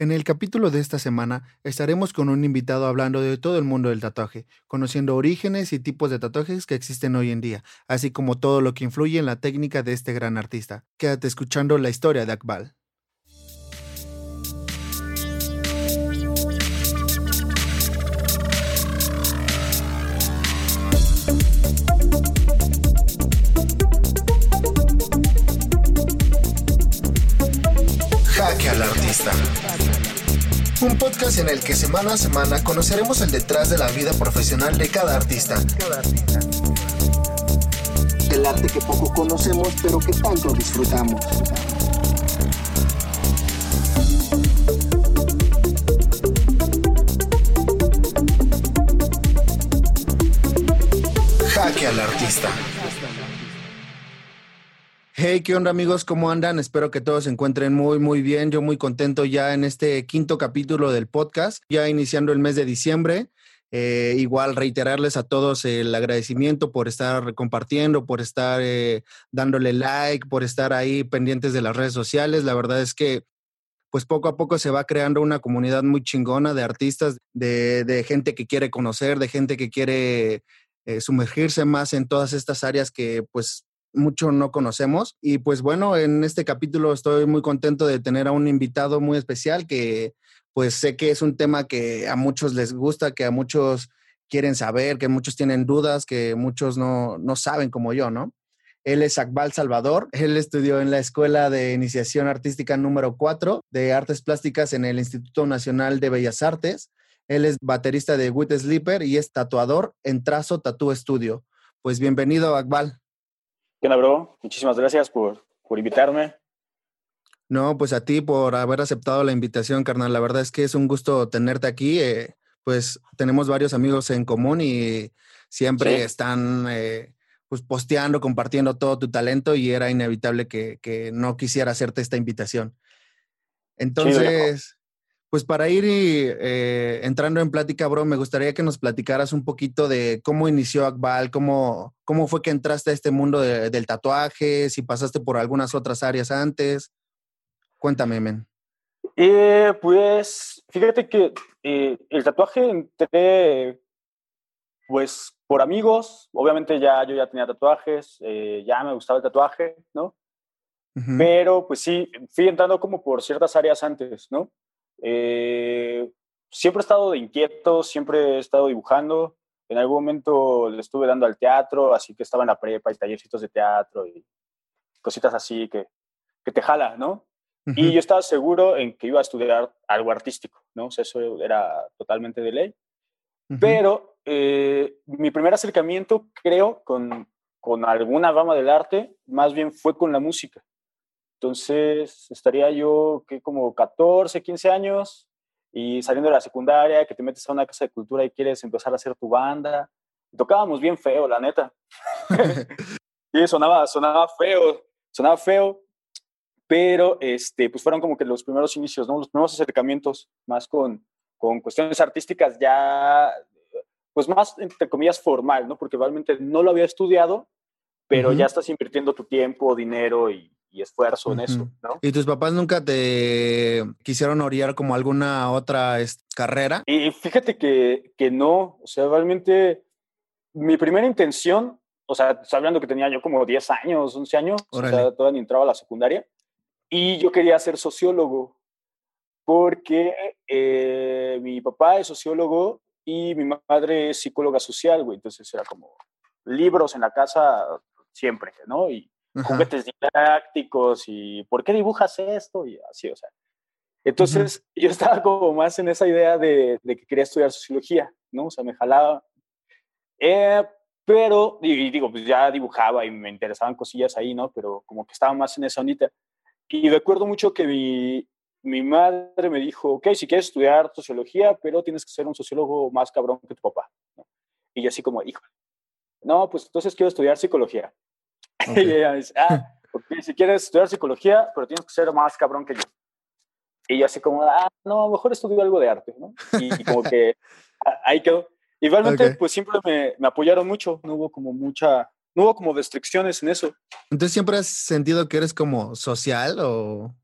En el capítulo de esta semana estaremos con un invitado hablando de todo el mundo del tatuaje, conociendo orígenes y tipos de tatuajes que existen hoy en día, así como todo lo que influye en la técnica de este gran artista. Quédate escuchando la historia de Akbal. Jaque al artista. Un podcast en el que semana a semana conoceremos el detrás de la vida profesional de cada artista. El arte que poco conocemos pero que tanto disfrutamos. Jaque al artista. Hey, ¿qué onda amigos? ¿Cómo andan? Espero que todos se encuentren muy, muy bien. Yo muy contento ya en este quinto capítulo del podcast, ya iniciando el mes de diciembre. Eh, igual reiterarles a todos el agradecimiento por estar compartiendo, por estar eh, dándole like, por estar ahí pendientes de las redes sociales. La verdad es que pues poco a poco se va creando una comunidad muy chingona de artistas, de, de gente que quiere conocer, de gente que quiere eh, sumergirse más en todas estas áreas que pues mucho no conocemos. Y pues bueno, en este capítulo estoy muy contento de tener a un invitado muy especial que pues sé que es un tema que a muchos les gusta, que a muchos quieren saber, que muchos tienen dudas, que muchos no, no saben como yo, ¿no? Él es Akbal Salvador. Él estudió en la Escuela de Iniciación Artística número 4 de Artes Plásticas en el Instituto Nacional de Bellas Artes. Él es baterista de Wit Sleeper y es tatuador en Trazo Tattoo Studio. Pues bienvenido, Akbal. ¿Qué onda, bro? Muchísimas gracias por, por invitarme. No, pues a ti por haber aceptado la invitación, carnal. La verdad es que es un gusto tenerte aquí. eh, pues tenemos varios amigos en común y siempre Sí. están eh, pues posteando, compartiendo todo tu talento y era inevitable que, que no quisiera hacerte esta invitación. Entonces, pues para ir eh, entrando en plática, bro, me gustaría que nos platicaras un poquito de cómo inició Akbal, cómo, cómo fue que entraste a este mundo de- del tatuaje, si pasaste por algunas otras áreas antes. Cuéntame, men. Eh, pues fíjate que eh, el tatuaje entré pues por amigos, obviamente ya yo ya tenía tatuajes, eh, ya me gustaba el tatuaje, ¿no? Pero pues sí, fui entrando como por ciertas áreas antes, ¿no? Eh, siempre he estado de inquieto, siempre he estado dibujando. En algún momento le estuve dando al teatro, así que estaba en la prepa y tallercitos de teatro y cositas así que, que te jala, ¿no? Y yo estaba seguro en que iba a estudiar algo artístico, ¿no? O sea, eso era totalmente de ley. Ujú. Pero eh, mi primer acercamiento, creo, con, con alguna rama del arte, más bien fue con la música. Entonces, estaría yo que como 14, 15 años y saliendo de la secundaria, que te metes a una casa de cultura y quieres empezar a hacer tu banda. Tocábamos bien feo, la neta. y sonaba, sonaba feo, sonaba feo, pero este, pues fueron como que los primeros inicios, ¿no? Los primeros acercamientos más con, con cuestiones artísticas ya, pues más, entre comillas, formal, ¿no? Porque realmente no lo había estudiado, pero Ujú. ya estás invirtiendo tu tiempo, dinero y, y esfuerzo en eso. ¿no? ¿Y tus papás nunca te quisieron orillar como alguna otra es- carrera? Y fíjate que, que no, o sea, realmente mi primera intención, o sea, estoy hablando que tenía yo como 10 años, 11 años, o Órale. sea, todavía ni entraba a la secundaria, y yo quería ser sociólogo, porque eh, mi papá es sociólogo y mi madre es psicóloga social, güey, entonces era como libros en la casa siempre, ¿no? Y Ajá. juguetes didácticos y ¿por qué dibujas esto? Y así, o sea. Entonces yo estaba como más en esa idea de, de que quería estudiar sociología, ¿no? O sea, me jalaba. Eh, pero, y, y digo, pues ya dibujaba y me interesaban cosillas ahí, ¿no? Pero como que estaba más en esa ondita. Y recuerdo mucho que mi, mi madre me dijo, ok, si quieres estudiar sociología, pero tienes que ser un sociólogo más cabrón que tu papá. Y yo así como, hijo, no, pues entonces quiero estudiar psicología. y ella dice, ah, okay, si quieres estudiar psicología, pero tienes que ser más cabrón que yo. Y yo así como, ah, no, mejor estudio algo de arte, ¿no? Y, como que ahí quedó. Igualmente, pues siempre me, me apoyaron mucho, no hubo como mucha, no hubo como restricciones en eso. Entonces, ¿siempre has sentido que eres como social o,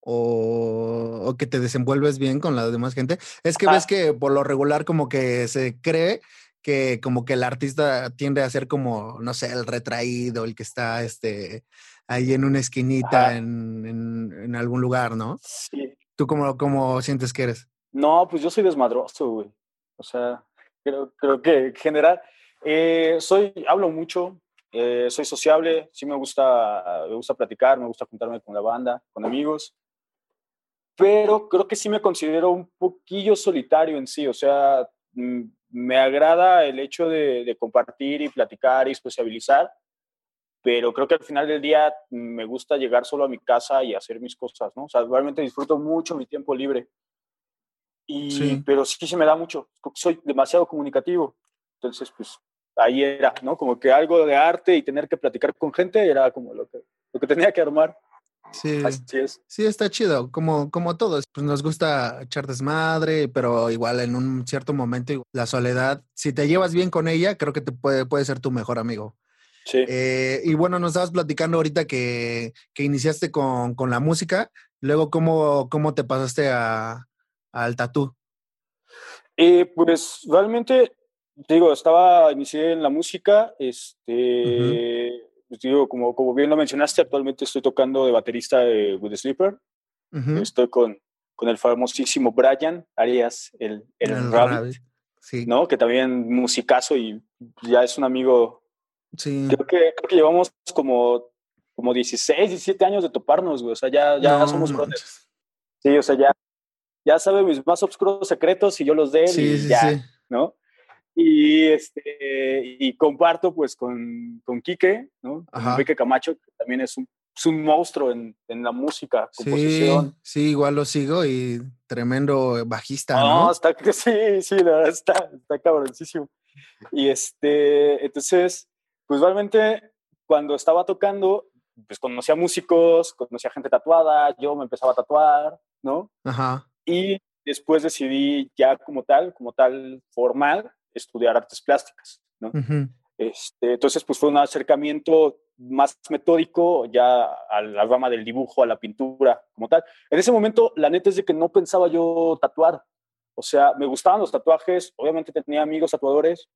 o, o que te desenvuelves bien con la demás gente? Es que ves que por lo regular como que se cree que como que el artista tiende a ser como, no sé, el retraído, el que está este, ahí en una esquinita en, en, en, algún lugar, ¿no? Sí. ¿Tú cómo, cómo sientes que eres? No, pues yo soy desmadroso, güey. O sea, creo, creo que en general, eh, soy, hablo mucho, eh, soy sociable, sí me gusta, me gusta platicar, me gusta juntarme con la banda, con amigos, pero creo que sí me considero un poquillo solitario en sí, o sea, mm, me agrada el hecho de, de, compartir y platicar y sociabilizar, pero creo que al final del día me gusta llegar solo a mi casa y hacer mis cosas, ¿no? O sea, realmente disfruto mucho mi tiempo libre. Y, sí. Pero sí se me da mucho, soy demasiado comunicativo. Entonces, pues ahí era, ¿no? Como que algo de arte y tener que platicar con gente era como lo que, lo que tenía que armar. Sí, Así es. sí, está chido, como, como todos. Pues nos gusta echar desmadre, pero igual en un cierto momento la soledad, si te llevas bien con ella, creo que te puede, puede ser tu mejor amigo. Sí. Eh, y bueno, nos estabas platicando ahorita que, que iniciaste con, con, la música, luego cómo, cómo te pasaste a, al tatú. Eh, pues realmente, digo, estaba, inicié en la música, este, uh -huh pues digo, como, como bien lo mencionaste, actualmente estoy tocando de baterista de With the Sleeper. Uh -huh. Estoy con, con el famosísimo Brian Arias, el, el, el Rabbit, Rabbit. Sí. ¿no? Que también musicazo y ya es un amigo. Sí. Creo que, creo que llevamos como, como 16, 17 años de toparnos, güey. O sea, ya, ya no, somos brothers. Sí, o sea, ya, ya sabe mis más oscuros secretos y yo los de él sí, y sí, ya. ¿no? Y, este, y comparto pues con, con Quique, ¿no? Con Enrique Camacho, que también es un, es un monstruo en, en, la música, composición. Sí, sí, igual lo sigo y tremendo bajista, no, ¿no? Está, sí, sí, la verdad está, está cabroncísimo. Y este, entonces, pues realmente cuando estaba tocando, pues conocía músicos, conocía gente tatuada, yo me empezaba a tatuar, ¿no? Ajá. Y después decidí ya como tal, como tal formal, estudiar artes plásticas, ¿no? Uh -huh. este, entonces, pues fue un acercamiento más metódico ya a la rama del dibujo, a la pintura, como tal. En ese momento, la neta es de que no pensaba yo tatuar. O sea, me gustaban los tatuajes, obviamente tenía amigos tatuadores,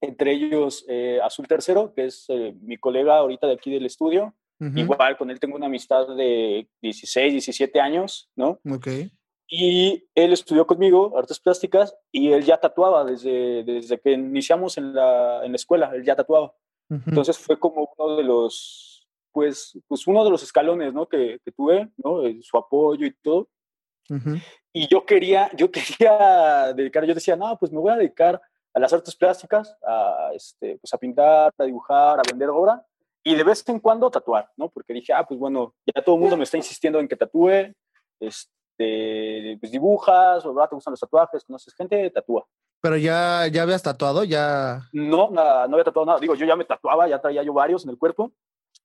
entre ellos eh, Azul Tercero, que es eh, mi colega ahorita de aquí del estudio. Uh -huh. Igual con él tengo una amistad de 16, 17 años, ¿no? Ok. Y él estudió conmigo artes plásticas y él ya tatuaba desde, desde que iniciamos en la, en la escuela, él ya tatuaba. Uh -huh. Entonces fue como uno de los, pues, pues uno de los escalones, ¿no? Que, que tuve, ¿no? Su apoyo y todo. Uh -huh. Y yo quería, yo quería dedicar, yo decía, no, pues me voy a dedicar a las artes plásticas, a, este, pues a pintar, a dibujar, a vender obra y de vez en cuando tatuar, ¿no? Porque dije, ah, pues bueno, ya todo el mundo me está insistiendo en que tatúe, este, este, pues dibujas, o ¿verdad? te gustan los tatuajes, conoces gente, tatúa. Pero ya, ya habías tatuado, ya. No, nada, no había tatuado nada. Digo, yo ya me tatuaba, ya traía yo varios en el cuerpo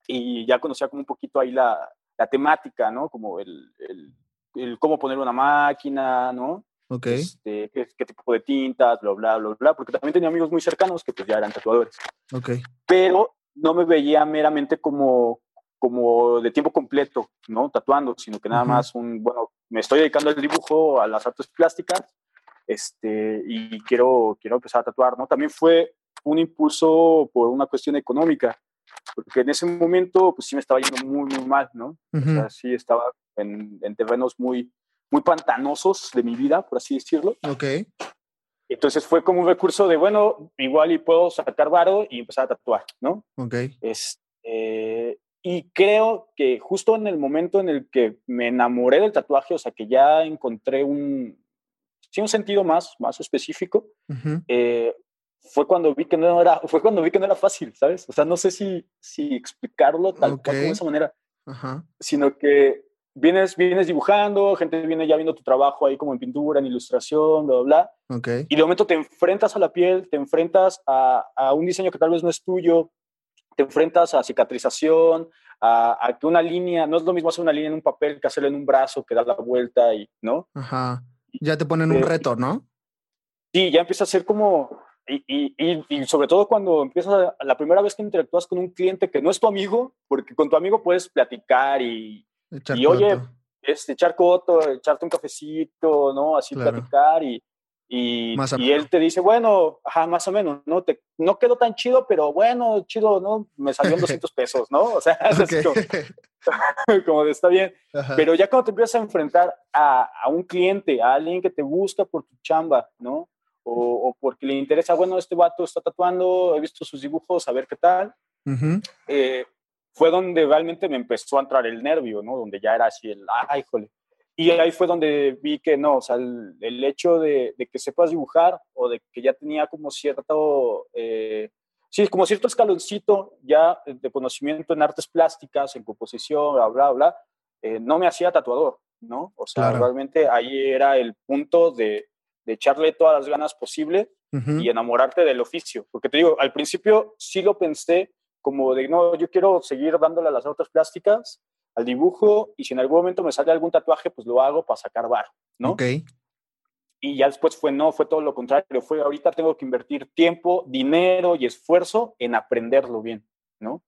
y ya conocía como un poquito ahí la, la temática, ¿no? Como el, el, el, cómo poner una máquina, ¿no? Ok. Este, qué, qué, tipo de tintas, bla, bla, bla, bla, porque también tenía amigos muy cercanos que pues ya eran tatuadores. Ok. Pero no me veía meramente como, como de tiempo completo, ¿no? Tatuando, sino que nada más un, bueno, me estoy dedicando al dibujo, a las artes plásticas, este, y quiero, quiero empezar a tatuar, ¿no? También fue un impulso por una cuestión económica, porque en ese momento, pues sí me estaba yendo muy, muy mal, ¿no? Uh -huh. O sea, sí estaba en, en, terrenos muy, muy pantanosos de mi vida, por así decirlo. Ok. Entonces fue como un recurso de, bueno, igual y puedo sacar varo y empezar a tatuar, ¿no? Ok. Este, y creo que justo en el momento en el que me enamoré del tatuaje, o sea, que ya encontré un, sí, un sentido más, más específico, uh -huh. eh, fue cuando vi que no era, fue cuando vi que no era fácil, ¿sabes? O sea, no sé si, si explicarlo tal okay. cual de esa manera, uh -huh. sino que vienes, vienes dibujando, gente viene ya viendo tu trabajo ahí como en pintura, en ilustración, bla, bla, bla. Ok. Y de momento te enfrentas a la piel, te enfrentas a, a un diseño que tal vez no es tuyo, te enfrentas a cicatrización, a, a, que una línea, no es lo mismo hacer una línea en un papel que hacerla en un brazo que da la vuelta y, ¿no? Ajá. Ya te ponen un Eh, reto, ¿no? Sí, ya empieza a ser como, y, y, y, y sobre todo cuando empiezas, a- la primera vez que interactúas con un cliente que no es tu amigo, porque con tu amigo puedes platicar y, oye, este, echar coto, echarte un cafecito, ¿no? Así Claro. platicar y, y, y él te dice, bueno, ajá, más o menos, ¿no? Te, no quedó tan chido, pero bueno, chido, ¿no? Me salió en 200 pesos, ¿no? O sea, es así Ok. como, como de está bien. Ajá. Pero ya cuando te empiezas a enfrentar a, a un cliente, a alguien que te busca por tu chamba, ¿no? O, o porque le interesa, bueno, este vato está tatuando, he visto sus dibujos, a ver qué tal. Eh, fue donde realmente me empezó a entrar el nervio, ¿no? Donde ya era así el, ay, jole. Y ahí fue donde vi que no, o sea, el, el hecho de, de que sepas dibujar o de que ya tenía como cierto, eh, sí, como cierto escaloncito ya de conocimiento en artes plásticas, en composición, bla, bla, bla, eh, no me hacía tatuador, ¿no? O sea, Claro. realmente ahí era el punto de, de echarle todas las ganas posible Ujú. y enamorarte del oficio. Porque te digo, al principio sí lo pensé como de, no, yo quiero seguir dándole a las artes plásticas, al dibujo, y si en algún momento me sale algún tatuaje, pues lo hago para sacar bar, ¿no? Ok. Y ya después fue, no, fue todo lo contrario, fue ahorita tengo que invertir tiempo, dinero y esfuerzo en aprenderlo bien, ¿no?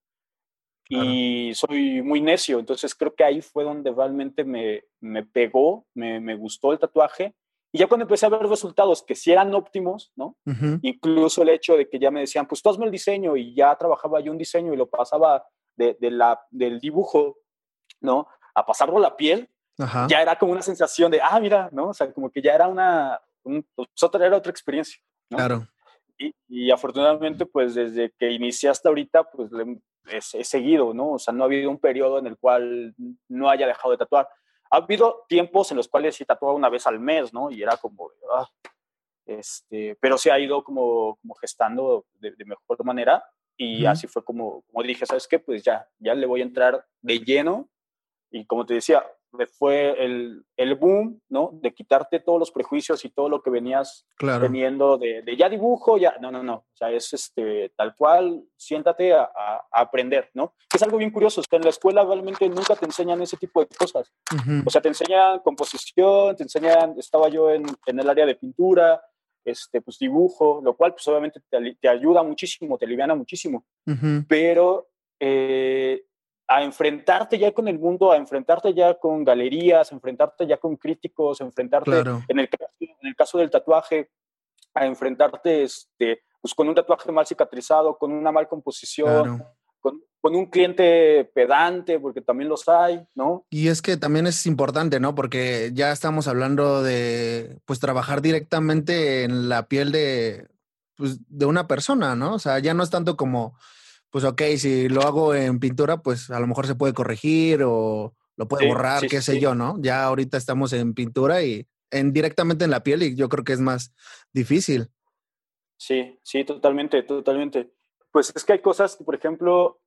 Y soy muy necio, entonces creo que ahí fue donde realmente me, me pegó, me, me gustó el tatuaje. Y ya cuando empecé a ver resultados que sí eran óptimos, ¿no? Ujú. incluso el hecho de que ya me decían, pues tú hazme el diseño y ya trabajaba yo un diseño y lo pasaba de, de la, del dibujo, ¿no? A pasarlo a la piel, Ajá. ya era como una sensación de, ah, mira, ¿no? O sea, como que ya era una, un, pues, otra, era otra experiencia. ¿no? Claro. Y, y afortunadamente, pues desde que inicié hasta ahorita, pues le- he, he seguido, ¿no? O sea, no ha habido un periodo en el cual no haya dejado de tatuar. Ha habido tiempos en los cuales sí tatuaba una vez al mes, ¿no? Y era como, ah, este, pero se ha ido como, como gestando de, de mejor manera y así fue como, como dije, ¿sabes qué? Pues ya, ya le voy a entrar de lleno y como te decía, fue el, el boom, ¿no? De quitarte todos los prejuicios y todo lo que venías Claro. teniendo de, de ya dibujo, ya, no, no, no, o sea, es este, tal cual, siéntate a, a- a aprender, ¿no? Es algo bien curioso, es que en la escuela realmente nunca te enseñan ese tipo de cosas, Ujú. o sea, te enseñan composición, te enseñan, estaba yo en, en el área de pintura, este, pues dibujo, lo cual pues obviamente te, te ayuda muchísimo, te aliviana muchísimo, Ujú. pero eh, a enfrentarte ya con el mundo, a enfrentarte ya con galerías, a enfrentarte ya con críticos, a enfrentarte Claro. en, el, caso- en el caso del tatuaje, a enfrentarte este, pues, con un tatuaje mal cicatrizado, con una mal composición, Claro. con, con un cliente pedante, porque también los hay, ¿no? Y es que también es importante, ¿no? Porque ya estamos hablando de, pues, trabajar directamente en la piel de, pues, de una persona, ¿no? O sea, ya no es tanto como, pues, ok, si lo hago en pintura, pues, a lo mejor se puede corregir o lo puede Sí, borrar, sí, qué sé sí. yo, ¿no? Ya ahorita estamos en pintura y en directamente en la piel y yo creo que es más difícil. Sí, sí, totalmente, totalmente. Pues es que hay cosas que, por ejemplo,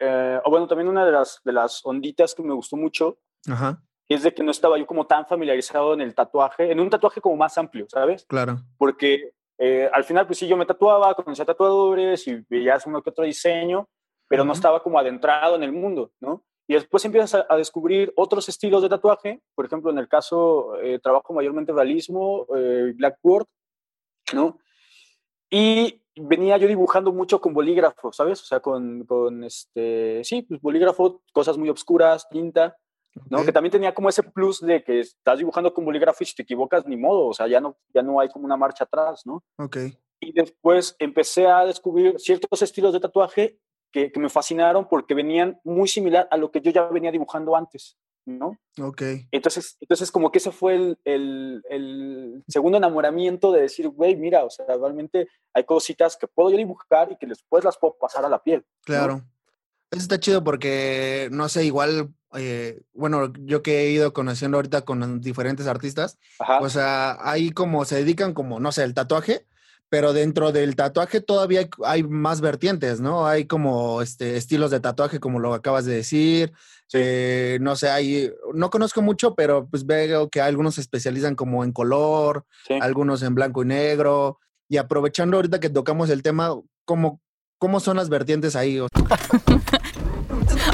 eh, o bueno, también una de las, de las onditas que me gustó mucho Ajá, es de que no estaba yo como tan familiarizado en el tatuaje, en un tatuaje como más amplio, ¿sabes? claro. Porque eh, al final, pues sí, yo me tatuaba, conocía tatuadores y veías uno que otro diseño, pero no Ujú. estaba como adentrado en el mundo, ¿no? Y después empiezas a, a descubrir otros estilos de tatuaje, por ejemplo, en el caso, eh, trabajo mayormente realismo, eh, blackboard, ¿no? Y venía yo dibujando mucho con bolígrafo, ¿sabes? O sea, con, con este, sí, pues bolígrafo, cosas muy obscuras, tinta, ¿no? Ok. Que también tenía como ese plus de que estás dibujando con bolígrafo y si te equivocas, ni modo, o sea, ya no, ya no hay como una marcha atrás, ¿no? Ok, Y después empecé a descubrir ciertos estilos de tatuaje que, que me fascinaron porque venían muy similar a lo que yo ya venía dibujando antes, ¿no? ok. Entonces, entonces como que ese fue el, el, el segundo enamoramiento de decir, güey, mira, o sea, realmente hay cositas que puedo yo dibujar y que después las puedo pasar a la piel. ¿no? Eso está chido porque, no sé, igual, eh, bueno, yo que he ido conociendo ahorita con diferentes artistas, Ajá. o sea, ahí como se dedican como, no sé, el tatuaje, pero dentro del tatuaje todavía hay, hay más vertientes, ¿no? Hay como este, estilos de tatuaje, como lo acabas de decir. Eh, no sé, hay, no conozco mucho, pero pues veo que algunos se especializan como en color, Sí. algunos en blanco y negro. Y aprovechando ahorita que tocamos el tema, ¿cómo, cómo son las vertientes ahí?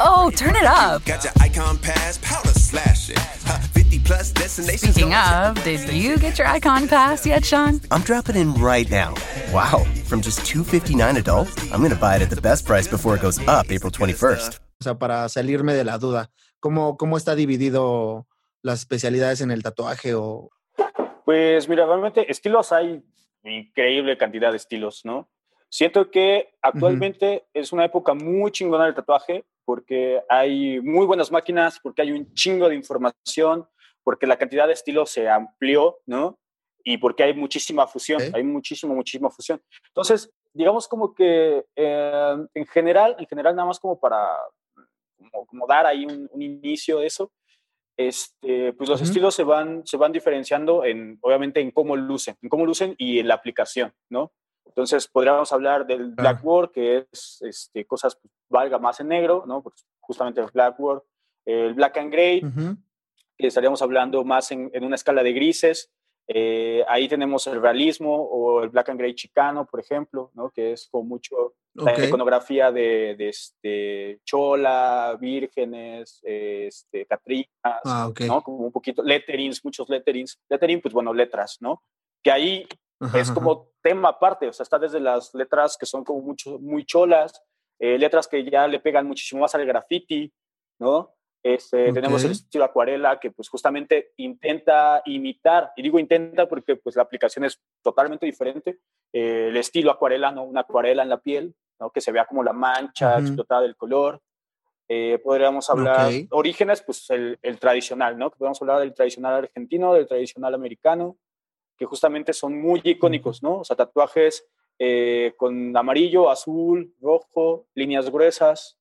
Oh, turn it up. Got your icon pass, powder slashing. Huh, 50 plus destinations. Speaking of, did you get your icon pass yet, Sean? I'm dropping in right now. Wow, from just $259 adult, I'm going to buy it at the best price before it goes up April 21st. O sea, para salirme de la duda, ¿cómo, cómo está dividido las especialidades en el tatuaje? O, Pues mira, realmente estilos hay increíble cantidad de estilos, ¿no? Siento que actualmente es una época muy chingona del tatuaje porque hay muy buenas máquinas, porque hay un chingo de información, porque la cantidad de estilos se amplió, ¿no? Y porque hay muchísima fusión, hay muchísima, muchísima fusión. Entonces, digamos como que eh, en general, en general nada más como para como, como dar ahí un, un inicio de eso, este, pues los estilos se van, se van diferenciando en, obviamente, en cómo lucen, en cómo lucen y en la aplicación, ¿no? Entonces, podríamos hablar del blackboard, que es este, cosas, pues, valga más en negro, ¿no? Pues, justamente el blackboard, el black and gray, Ujú. que estaríamos hablando más en, en una escala de grises. Eh, ahí tenemos el realismo o el black and gray chicano, por ejemplo, ¿no? que es con mucho la Ok. iconografía de, de, este, chola, vírgenes, este, catrinas, Ah, ok. ¿no? como un poquito, letterings, muchos letterings. Lettering, pues bueno, letras, ¿no? Que ahí Ajá, es como tema aparte, o sea, está desde las letras que son como mucho, muy cholas, eh, letras que ya le pegan muchísimo más al graffiti, ¿no? Este, Tenemos el estilo acuarela que pues justamente intenta imitar, y digo intenta porque pues la aplicación es totalmente diferente, eh, el estilo acuarela, ¿no? Una acuarela en la piel, ¿no? Que se vea como la mancha Ujú. explotada del color. Eh, podríamos hablar, Ok. orígenes, pues el, el tradicional, ¿no? Que podemos hablar del tradicional argentino, del tradicional americano, que justamente son muy icónicos, ¿no? O sea, tatuajes eh, con amarillo, azul, rojo, líneas gruesas,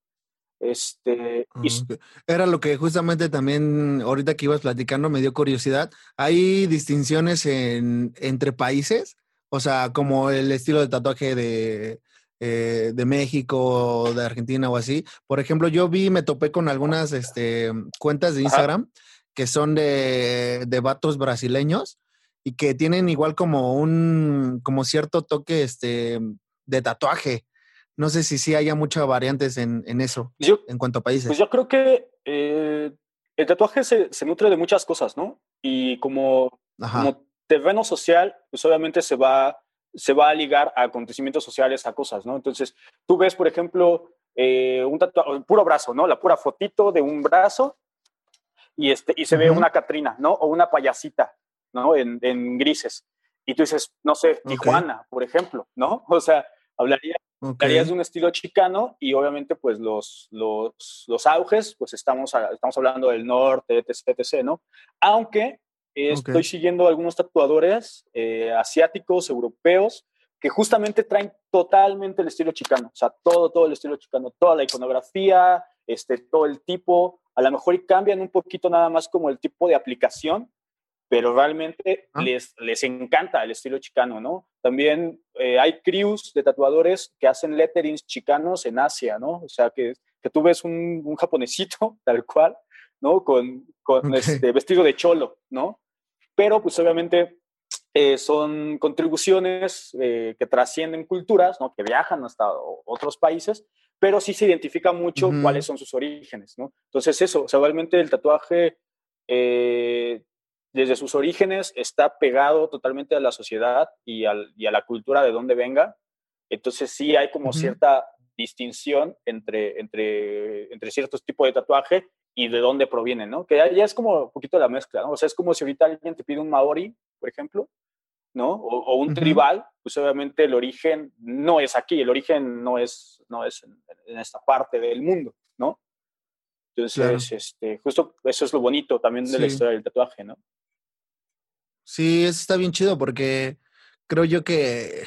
este, Ah, y s- ok. Era lo que justamente también ahorita que ibas platicando me dio curiosidad. ¿Hay distinciones en, entre países? O sea, como el estilo de tatuaje de, eh, de México, de Argentina o así. Por ejemplo, yo vi, me topé con algunas este, cuentas de Ajá. Instagram que son de, de vatos brasileños y que tienen igual como un, como cierto toque este, de tatuaje. No sé si sí haya muchas variantes en, en eso, yo, en cuanto a países. Pues yo creo que eh, el tatuaje se, se nutre de muchas cosas, ¿no? Y como, Ajá. como terreno social, pues obviamente se va, se va a ligar a acontecimientos sociales, a cosas, ¿no? Entonces, tú ves, por ejemplo, eh, un tatuaje, puro brazo, ¿no? La pura fotito de un brazo y, este, y se ve una Catrina, ¿no? O una payasita, ¿no? En, en grises. Y tú dices, no sé. Tijuana, por ejemplo, ¿no? O sea, hablaría Ok. Hablarías de un estilo chicano y obviamente pues los, los, los auges, pues estamos, a- estamos hablando del norte, etc, etc, ¿no? Aunque eh, estoy siguiendo algunos tatuadores eh, asiáticos, europeos, que justamente traen totalmente el estilo chicano, o sea, todo, todo el estilo chicano, toda la iconografía, este, todo el tipo, a lo mejor cambian un poquito nada más como el tipo de aplicación, pero realmente Ah. les, les encanta el estilo chicano, ¿no? También eh, hay crews de tatuadores que hacen letterings chicanos en Asia, ¿no? O sea, que, que tú ves un, un japonesito tal cual, ¿no? Con, con Ok. este vestido de cholo, ¿no? Pero pues obviamente eh, son contribuciones eh, que trascienden culturas, ¿no? Que viajan hasta otros países, pero sí se identifica mucho Ujú. cuáles son sus orígenes, ¿no? Entonces eso, o sea, realmente el tatuaje eh, desde sus orígenes está pegado totalmente a la sociedad y, al- y a la cultura de donde venga. Entonces sí hay como Ujú. cierta distinción entre, entre, entre ciertos tipos de tatuaje y de dónde provienen, ¿no? Que ya, es como un poquito la mezcla, ¿no? O sea, es como si ahorita alguien te pide un maori, por ejemplo, ¿no? O, o un Ujú. tribal, pues obviamente el origen no es aquí, el origen no es, no es en, esta parte del mundo, ¿no? Entonces, este, justo eso es lo bonito también de la historia del tatuaje, ¿no? Sí, eso está bien chido porque creo yo que,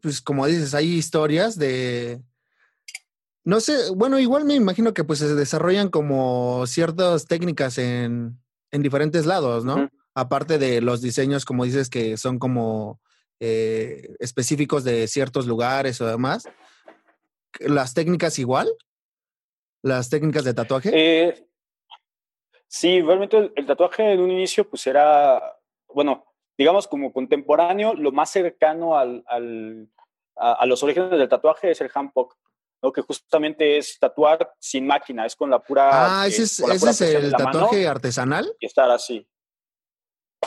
pues como dices, hay historias de, no sé, bueno, igual me imagino que pues se desarrollan como ciertas técnicas en, en diferentes lados, ¿no? Aparte de los diseños, como dices, que son como eh, específicos de ciertos lugares o demás. ¿Las técnicas igual? ¿Las técnicas de tatuaje? Eh, sí, realmente el, tatuaje en un inicio pues era, bueno, digamos como contemporáneo, lo más cercano al, al, a, los orígenes del tatuaje es el handpoke que justamente es tatuar sin máquina, es con la pura. Ah, ese es, ese es el tatuaje artesanal. Y estar así.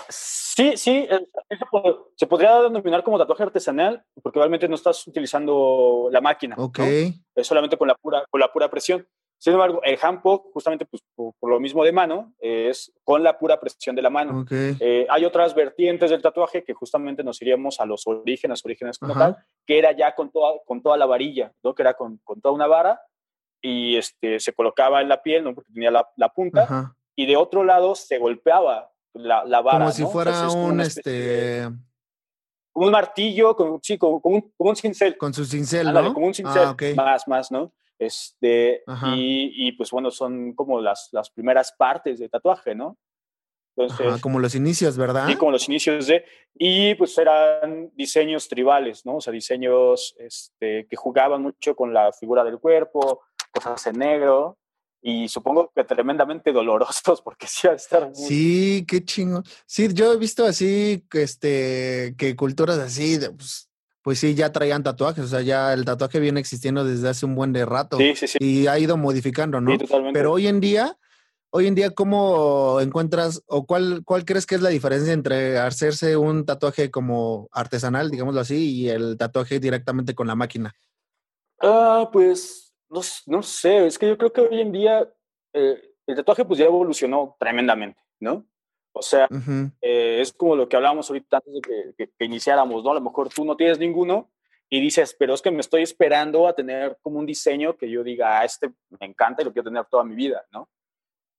Sí, sí, se podría denominar como tatuaje artesanal porque realmente no estás utilizando la máquina. Ok. Es solamente con la pura, con la pura presión. Sin embargo, el handpoke, justamente pues, por, lo mismo de mano, es con la pura presión de la mano. Eh, hay otras vertientes del tatuaje que justamente nos iríamos a los orígenes, orígenes como tal, que era ya con toda, con toda la varilla, ¿no? que era con, con toda una vara y este, se colocaba en la piel, ¿no? porque tenía la, la punta, y de otro lado se golpeaba la, la vara. Como si fuera un, este... un martillo, con, sí, como, un, como un cincel. Con su cincel, ¿no? como un cincel, ah, más, más, ¿no? Este, y, y, pues bueno, son como las, las primeras partes de tatuaje, ¿no? Entonces, como los inicios, ¿verdad? Sí, como los inicios de... Y pues eran diseños tribales, ¿no? O sea, diseños este, que jugaban mucho con la figura del cuerpo, cosas en negro, y supongo que tremendamente dolorosos porque sí va a estar Sí, qué chingo. Sí, yo he visto así, este, que culturas así, pues, pues sí, ya traían tatuajes, o sea, ya el tatuaje viene existiendo desde hace un buen de rato. Sí, sí, sí. Y ha ido modificando, ¿no? Sí, totalmente. Pero hoy en día, hoy en día, ¿cómo encuentras o cuál, cuál crees que es la diferencia entre hacerse un tatuaje como artesanal, digámoslo así, y el tatuaje directamente con la máquina? Ah, pues no, no sé, es que yo creo que hoy en día eh, el tatuaje pues ya evolucionó tremendamente, ¿no? O sea, eh, es como lo que hablábamos ahorita antes de que, iniciáramos, ¿no? A lo mejor tú no tienes ninguno y dices, pero es que me estoy esperando a tener como un diseño que yo diga, ah, este me encanta y lo quiero tener toda mi vida, ¿no?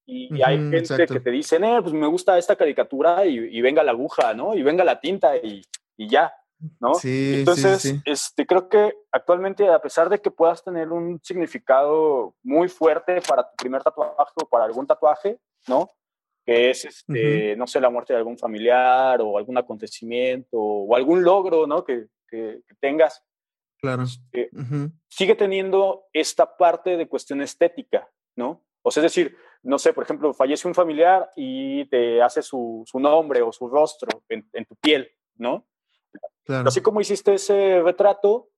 Y, hay gente que te dice, eh, pues me gusta esta caricatura y, venga la aguja, ¿no? Y venga la tinta y, ya, ¿no? Sí, Entonces, sí, Este, creo que actualmente, a pesar de que puedas tener un significado muy fuerte para tu primer tatuaje o para algún tatuaje, ¿no? Que es, este, no sé, la muerte de algún familiar o algún acontecimiento o algún logro, ¿no? Que, que, tengas. Claro. Este, sigue teniendo esta parte de cuestión estética, ¿no? O sea, es decir, no sé, por ejemplo, fallece un familiar y te hace su, su nombre o su rostro en, en tu piel, ¿no? Claro. Así como hiciste ese retrato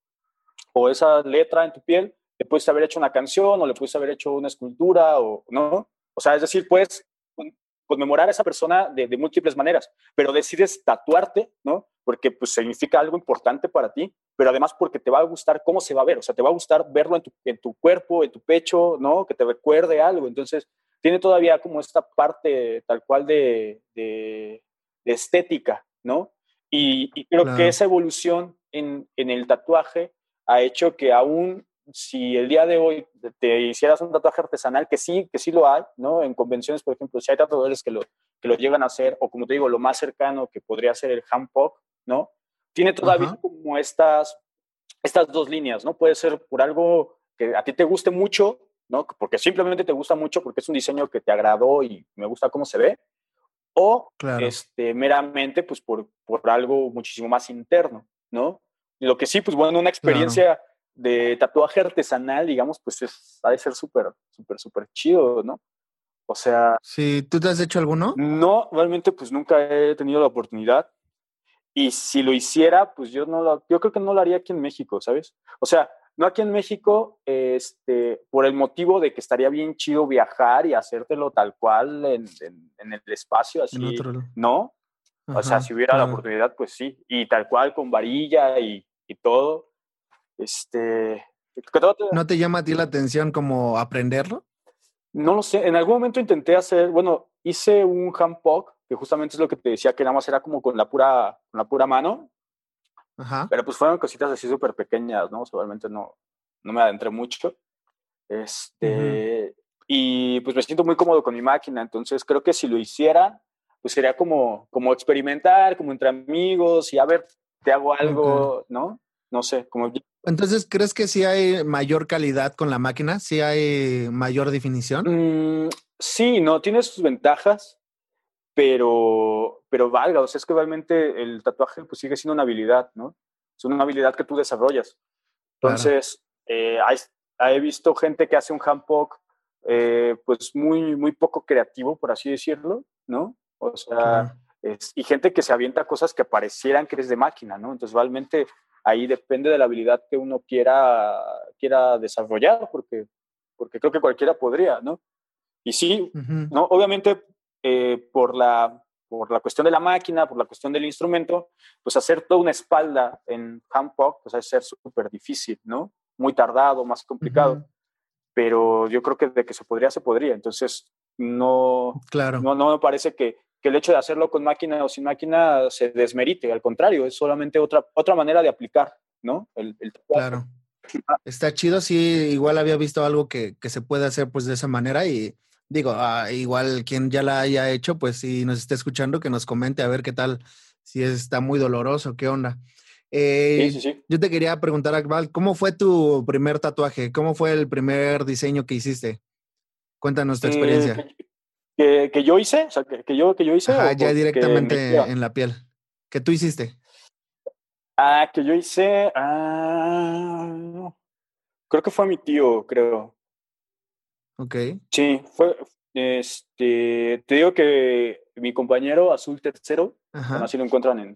o esa letra en tu piel, le puedes haber hecho una canción o le puedes haber hecho una escultura o, ¿no? O sea, es decir, puedes conmemorar a esa persona de, múltiples maneras, pero decides tatuarte, ¿no? Porque pues significa algo importante para ti, pero además porque te va a gustar cómo se va a ver, o sea, te va a gustar verlo en tu, en tu cuerpo, en tu pecho, ¿no? Que te recuerde algo. Entonces, tiene todavía como esta parte tal cual de, de, estética, ¿no? Y, creo que esa evolución en, en el tatuaje ha hecho que aún si el día de hoy te hicieras un tatuaje artesanal, que sí, que sí lo hay, ¿no? En convenciones, por ejemplo, si hay tatuadores que lo, que lo llegan a hacer, o como te digo, lo más cercano que podría ser el handpoke, ¿no? Tiene todavía como estas, estas dos líneas, ¿no? Puede ser por algo que a ti te guste mucho, ¿no? Porque simplemente te gusta mucho porque es un diseño que te agradó y me gusta cómo se ve, o este, meramente pues por, por algo muchísimo más interno, ¿no? Lo que sí, pues bueno, una experiencia de tatuaje artesanal, digamos, pues es, ha de ser súper, súper, súper chido, ¿no? O sea... Sí, ¿tú te has hecho alguno? No, realmente pues nunca he tenido la oportunidad. Y si lo hiciera, pues yo no lo, yo creo que no lo haría aquí en México, ¿sabes? O sea, no aquí en México, este, por el motivo de que estaría bien chido viajar y hacértelo tal cual en, en, el espacio, así, ¿no? o sea, si hubiera la oportunidad, pues sí, y tal cual con varilla y, y todo, este, ¿No te llama a ti la atención como aprenderlo? No lo sé. En algún momento intenté hacer, bueno, hice un handpoke, que justamente es lo que te decía, que nada más era como con la pura, con la pura mano. Ajá. Pero pues fueron cositas así súper pequeñas, ¿no? O sea, realmente no, no me adentré mucho. Este, Y pues me siento muy cómodo con mi máquina, entonces creo que si lo hiciera, pues sería como, como experimentar, como entre amigos y a ver, te hago algo, ¿no? No sé, como... Entonces, ¿crees que sí hay mayor calidad con la máquina? ¿Sí hay mayor definición? Mm, sí, no, tiene sus ventajas, pero, pero valga, o sea, es que realmente el tatuaje pues sigue siendo una habilidad, ¿no? Es una habilidad que tú desarrollas. Entonces, eh, he visto gente que hace un handpoke eh, pues muy, muy poco creativo, por así decirlo, ¿no? O sea, y gente que se avienta cosas que parecieran que eres de máquina, ¿no? Entonces, realmente ahí depende de la habilidad que uno quiera, quiera desarrollar, porque, porque creo que cualquiera podría, ¿no? Y sí, ¿no? Obviamente, eh, por, la, por la cuestión de la máquina, por la cuestión del instrumento, pues hacer toda una espalda en handpoke, pues es ser súper difícil, ¿no? Muy tardado, más complicado. Pero yo creo que de que se podría, se podría. Entonces, no, claro. no, no me parece que, que el hecho de hacerlo con máquina o sin máquina se desmerite, al contrario, es solamente otra, otra manera de aplicar, ¿no? El, claro. Está chido, sí, igual había visto algo que, que, se puede hacer pues de esa manera y digo, ah, igual quien ya la haya hecho, pues si nos está escuchando, que nos comente a ver qué tal, si está muy doloroso, qué onda. Eh, sí, sí, sí. Yo te quería preguntar, Akbal, ¿cómo fue tu primer tatuaje? ¿Cómo fue el primer diseño que hiciste? Cuéntanos tu experiencia. Eh, que, yo hice, o sea, que, yo, que yo hice. ya directamente en la piel. ¿Qué tú hiciste? Ah, que yo hice. Ah, creo que fue mi tío, creo. Ok. Sí, fue. Este, te digo que mi compañero Azul Tercero, así lo encuentran en,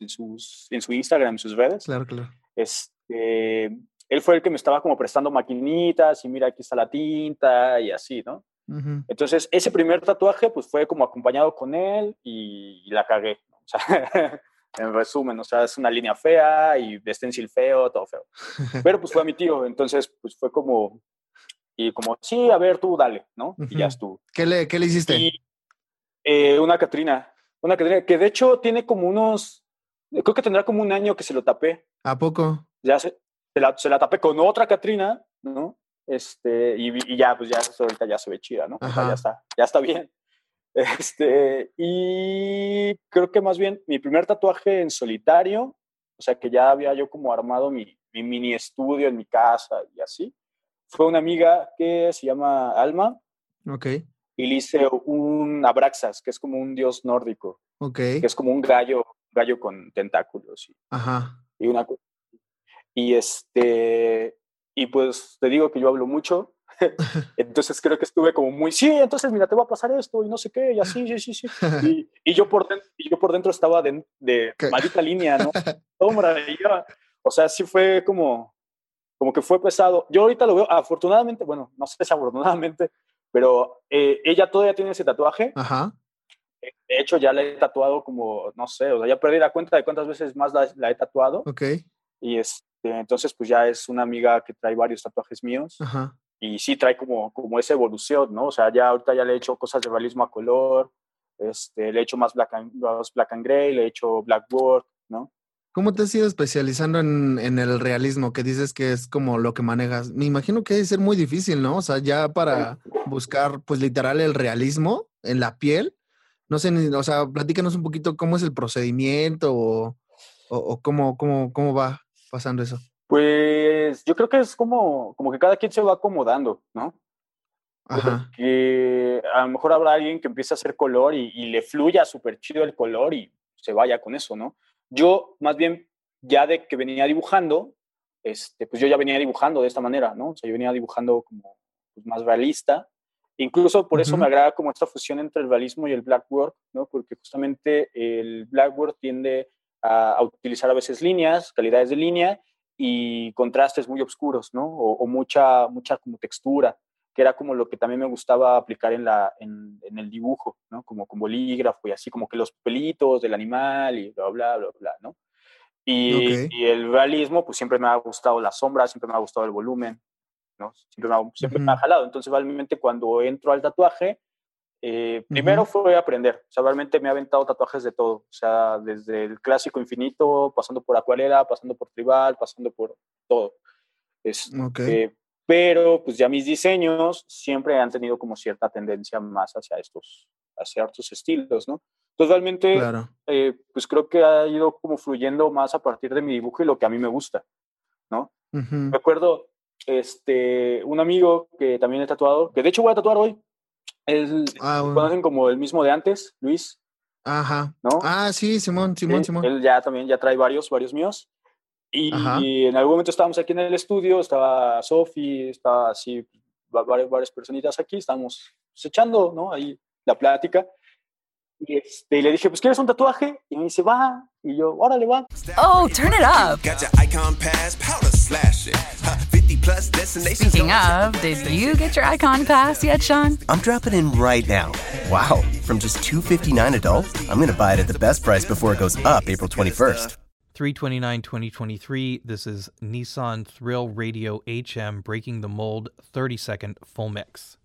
en, sus, en su Instagram, en sus redes. Claro, claro. Este, él fue el que me estaba como prestando maquinitas y mira, aquí está la tinta y así, ¿no? Entonces, ese primer tatuaje, pues fue como acompañado con él y, la cagué. O sea, en resumen, o sea, es una línea fea y de stencil feo, todo feo. Pero pues fue a mi tío, entonces, pues fue como, y como, sí, a ver, tú dale, ¿no? Y ya estuvo. ¿Qué le, qué le hiciste? Eh, una Catrina, una Catrina, que de hecho tiene como unos, creo que tendrá como un año que se lo tapé. ¿A poco? Ya se, se la, se la tapé con otra Catrina, ¿no? Este, y, ya, pues ya ahorita ya se ve chida, ¿no? ya está, ya está bien. Este, y creo que más bien mi primer tatuaje en solitario, o sea, que ya había yo como armado mi, mi mini estudio en mi casa y así, fue una amiga que se llama Alma. Ok. Y le hice un Abraxas, que es como un dios nórdico. Ok. Que es como un gallo, gallo con tentáculos. Y, Ajá. Y una y este, y pues te digo que yo hablo mucho, entonces creo que estuve como muy, sí, entonces mira, te va a pasar esto y no sé qué, y así, sí, sí, sí. Y, y yo, por dentro, y yo por dentro estaba de, de maldita línea, ¿no? O sea, sí fue como, como que fue pesado. Yo ahorita lo veo, afortunadamente, bueno, no sé si afortunadamente, pero eh, ella todavía tiene ese tatuaje. Ajá. De hecho, ya la he tatuado como, no sé, o sea, ya perdí la cuenta de cuántas veces más la, la he tatuado. Ok. Y es, entonces, pues ya es una amiga que trae varios tatuajes míos. Y sí trae como, como esa evolución, ¿no? O sea, ya ahorita ya le he hecho cosas de realismo a color, este, le he hecho más black and, black and gray, le he hecho blackboard, ¿no? ¿Cómo te has ido especializando en, en, el realismo? Que dices que es como lo que manejas. Me imagino que debe ser muy difícil, ¿no? O sea, ya para buscar, pues literal, el realismo en la piel. No sé, o sea, platícanos un poquito cómo es el procedimiento o, o, o cómo, cómo, cómo va pasando eso? Pues yo creo que es como, como que cada quien se va acomodando, ¿no? Ajá. Que a lo mejor habrá alguien que empiece a hacer color y, le fluya súper chido el color y se vaya con eso, ¿no? Yo, más bien, ya de que venía dibujando, este, pues yo ya venía dibujando de esta manera, ¿no? O sea, yo venía dibujando como pues, más realista. Incluso por eso me agrada como esta fusión entre el realismo y el blackboard, ¿no? Porque justamente el blackboard tiende a, utilizar a veces líneas, calidades de línea y contrastes muy oscuros, ¿no? O, mucha, mucha como textura, que era como lo que también me gustaba aplicar en, la, en, el dibujo, ¿no? Como con bolígrafo y así, como que los pelitos del animal y bla, bla, bla, bla, ¿no? Y, el realismo, pues siempre me ha gustado la sombra, siempre me ha gustado el volumen, ¿no? Siempre, me ha, siempre me ha jalado. Entonces, realmente cuando entro al tatuaje, Eh, primero fue aprender, o sea, realmente me ha aventado tatuajes de todo, o sea, desde el clásico infinito, pasando por acuarela, pasando por tribal, pasando por todo. Es, este, pero pues ya mis diseños siempre han tenido como cierta tendencia más hacia estos, hacia estos estilos, ¿no? Entonces realmente, eh, pues creo que ha ido como fluyendo más a partir de mi dibujo y lo que a mí me gusta, ¿no? Me acuerdo, este, un amigo que también he tatuado, que de hecho voy a tatuar hoy, él, ah, conocen como el mismo de antes, Luis. Ajá. ¿no? Ah, sí, Simón, Simón, Simón. Él ya también ya trae varios, varios míos. Y, en algún momento estábamos aquí en el estudio, estaba Sofi, estaba así, varias, varias personitas aquí, estábamos pues, echando, ¿no? Ahí la plática. Y, este, le dije, pues, ¿quieres un tatuaje? Y me dice, va. Y yo, órale, va. Oh, turn it up. Speaking of, did you get your icon pass yet, Sean? I'm dropping in right now. Wow. From just $259 adult, I'm going to buy it at the best price before it goes up April 21st. 329 2023. This is Nissan Thrill Radio HM Breaking the Mold 30 second full mix.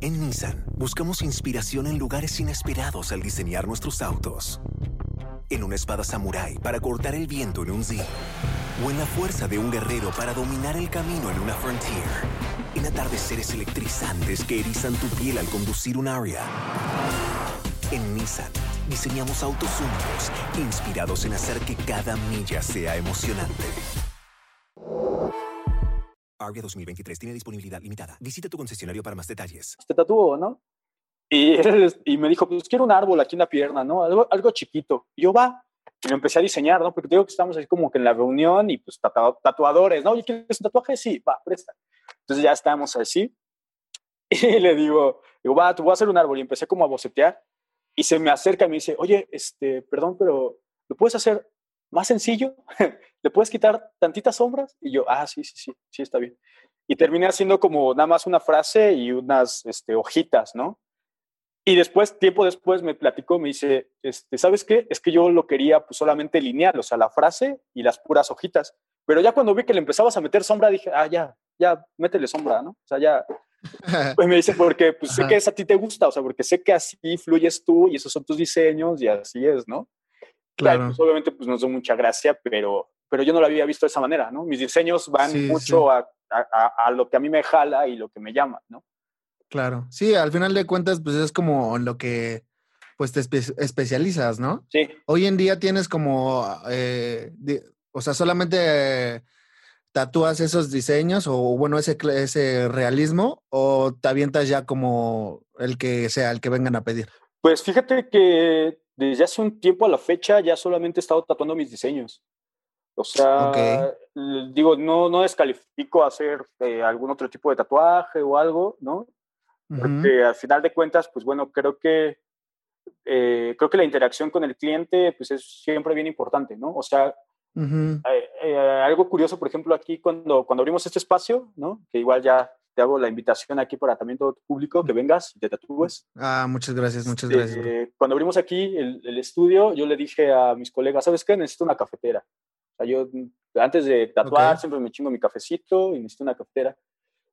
En Nissan buscamos inspiración en lugares inesperados al diseñar nuestros autos. En una espada samurai para cortar el viento en un Z. O en la fuerza de un guerrero para dominar el camino en una Frontier. En atardeceres electrizantes que erizan tu piel al conducir un Aria. En Nissan diseñamos autos únicos, inspirados en hacer que cada milla sea emocionante. Arvia 2023 tiene disponibilidad limitada. Visita tu concesionario para más detalles. Te tatúo, ¿no? Y, y me dijo, pues quiero un árbol aquí en la pierna, ¿no? Algo, algo chiquito. Y yo, va. Y lo empecé a diseñar, ¿no? Porque digo que estamos así como que en la reunión y pues tatuadores, ¿no? Oye, ¿quieres un tatuaje? Sí, va, presta. Entonces ya estábamos así. Y le digo, digo, va, te voy a hacer un árbol. Y empecé como a bocetear y se me acerca y me dice, oye, este, perdón, pero ¿lo puedes hacer más sencillo? ¿Le puedes quitar tantitas sombras? Y yo, ah, sí, sí, sí, sí, está bien. Y terminé haciendo como nada más una frase y unas este, hojitas, ¿no? Y después, tiempo después, me platicó, me dice, este, ¿sabes qué? Es que yo lo quería pues, solamente lineal, o sea, la frase y las puras hojitas. Pero ya cuando vi que le empezabas a meter sombra, dije, ah, ya, ya, métele sombra, ¿no? O sea, ya, pues me dice, porque pues, sé que es a ti te gusta, o sea, porque sé que así fluyes tú y esos son tus diseños y así es, ¿no? Claro. Pues, obviamente, pues nos dio mucha gracia, pero, pero yo no lo había visto de esa manera, ¿no? Mis diseños van mucho A, a, a, lo que a mí me jala y lo que me llama, ¿no? Claro. Sí, al final de cuentas, pues es como lo que pues te especializas, ¿no? Sí. Hoy en día tienes como, eh, o sea, solamente tatúas esos diseños o bueno, ese, ese realismo o te avientas ya como el que sea, el que vengan a pedir? Pues fíjate que desde hace un tiempo a la fecha ya solamente he estado tatuando mis diseños. O sea, digo, no, no descalifico hacer eh, algún otro tipo de tatuaje o algo, ¿no? Porque al final de cuentas, pues bueno, creo que, eh, creo que la interacción con el cliente pues es siempre bien importante, ¿no? O sea, eh, eh, algo curioso, por ejemplo, aquí cuando, cuando abrimos este espacio, ¿no? que igual ya te hago la invitación aquí para también todo tu público, que vengas y te tatúes. Ah, muchas gracias, muchas este, gracias. cuando abrimos aquí el, el, estudio, yo le dije a mis colegas, ¿sabes qué? Necesito una cafetera. O sea, yo antes de tatuar siempre me chingo mi cafecito y necesito una cafetera.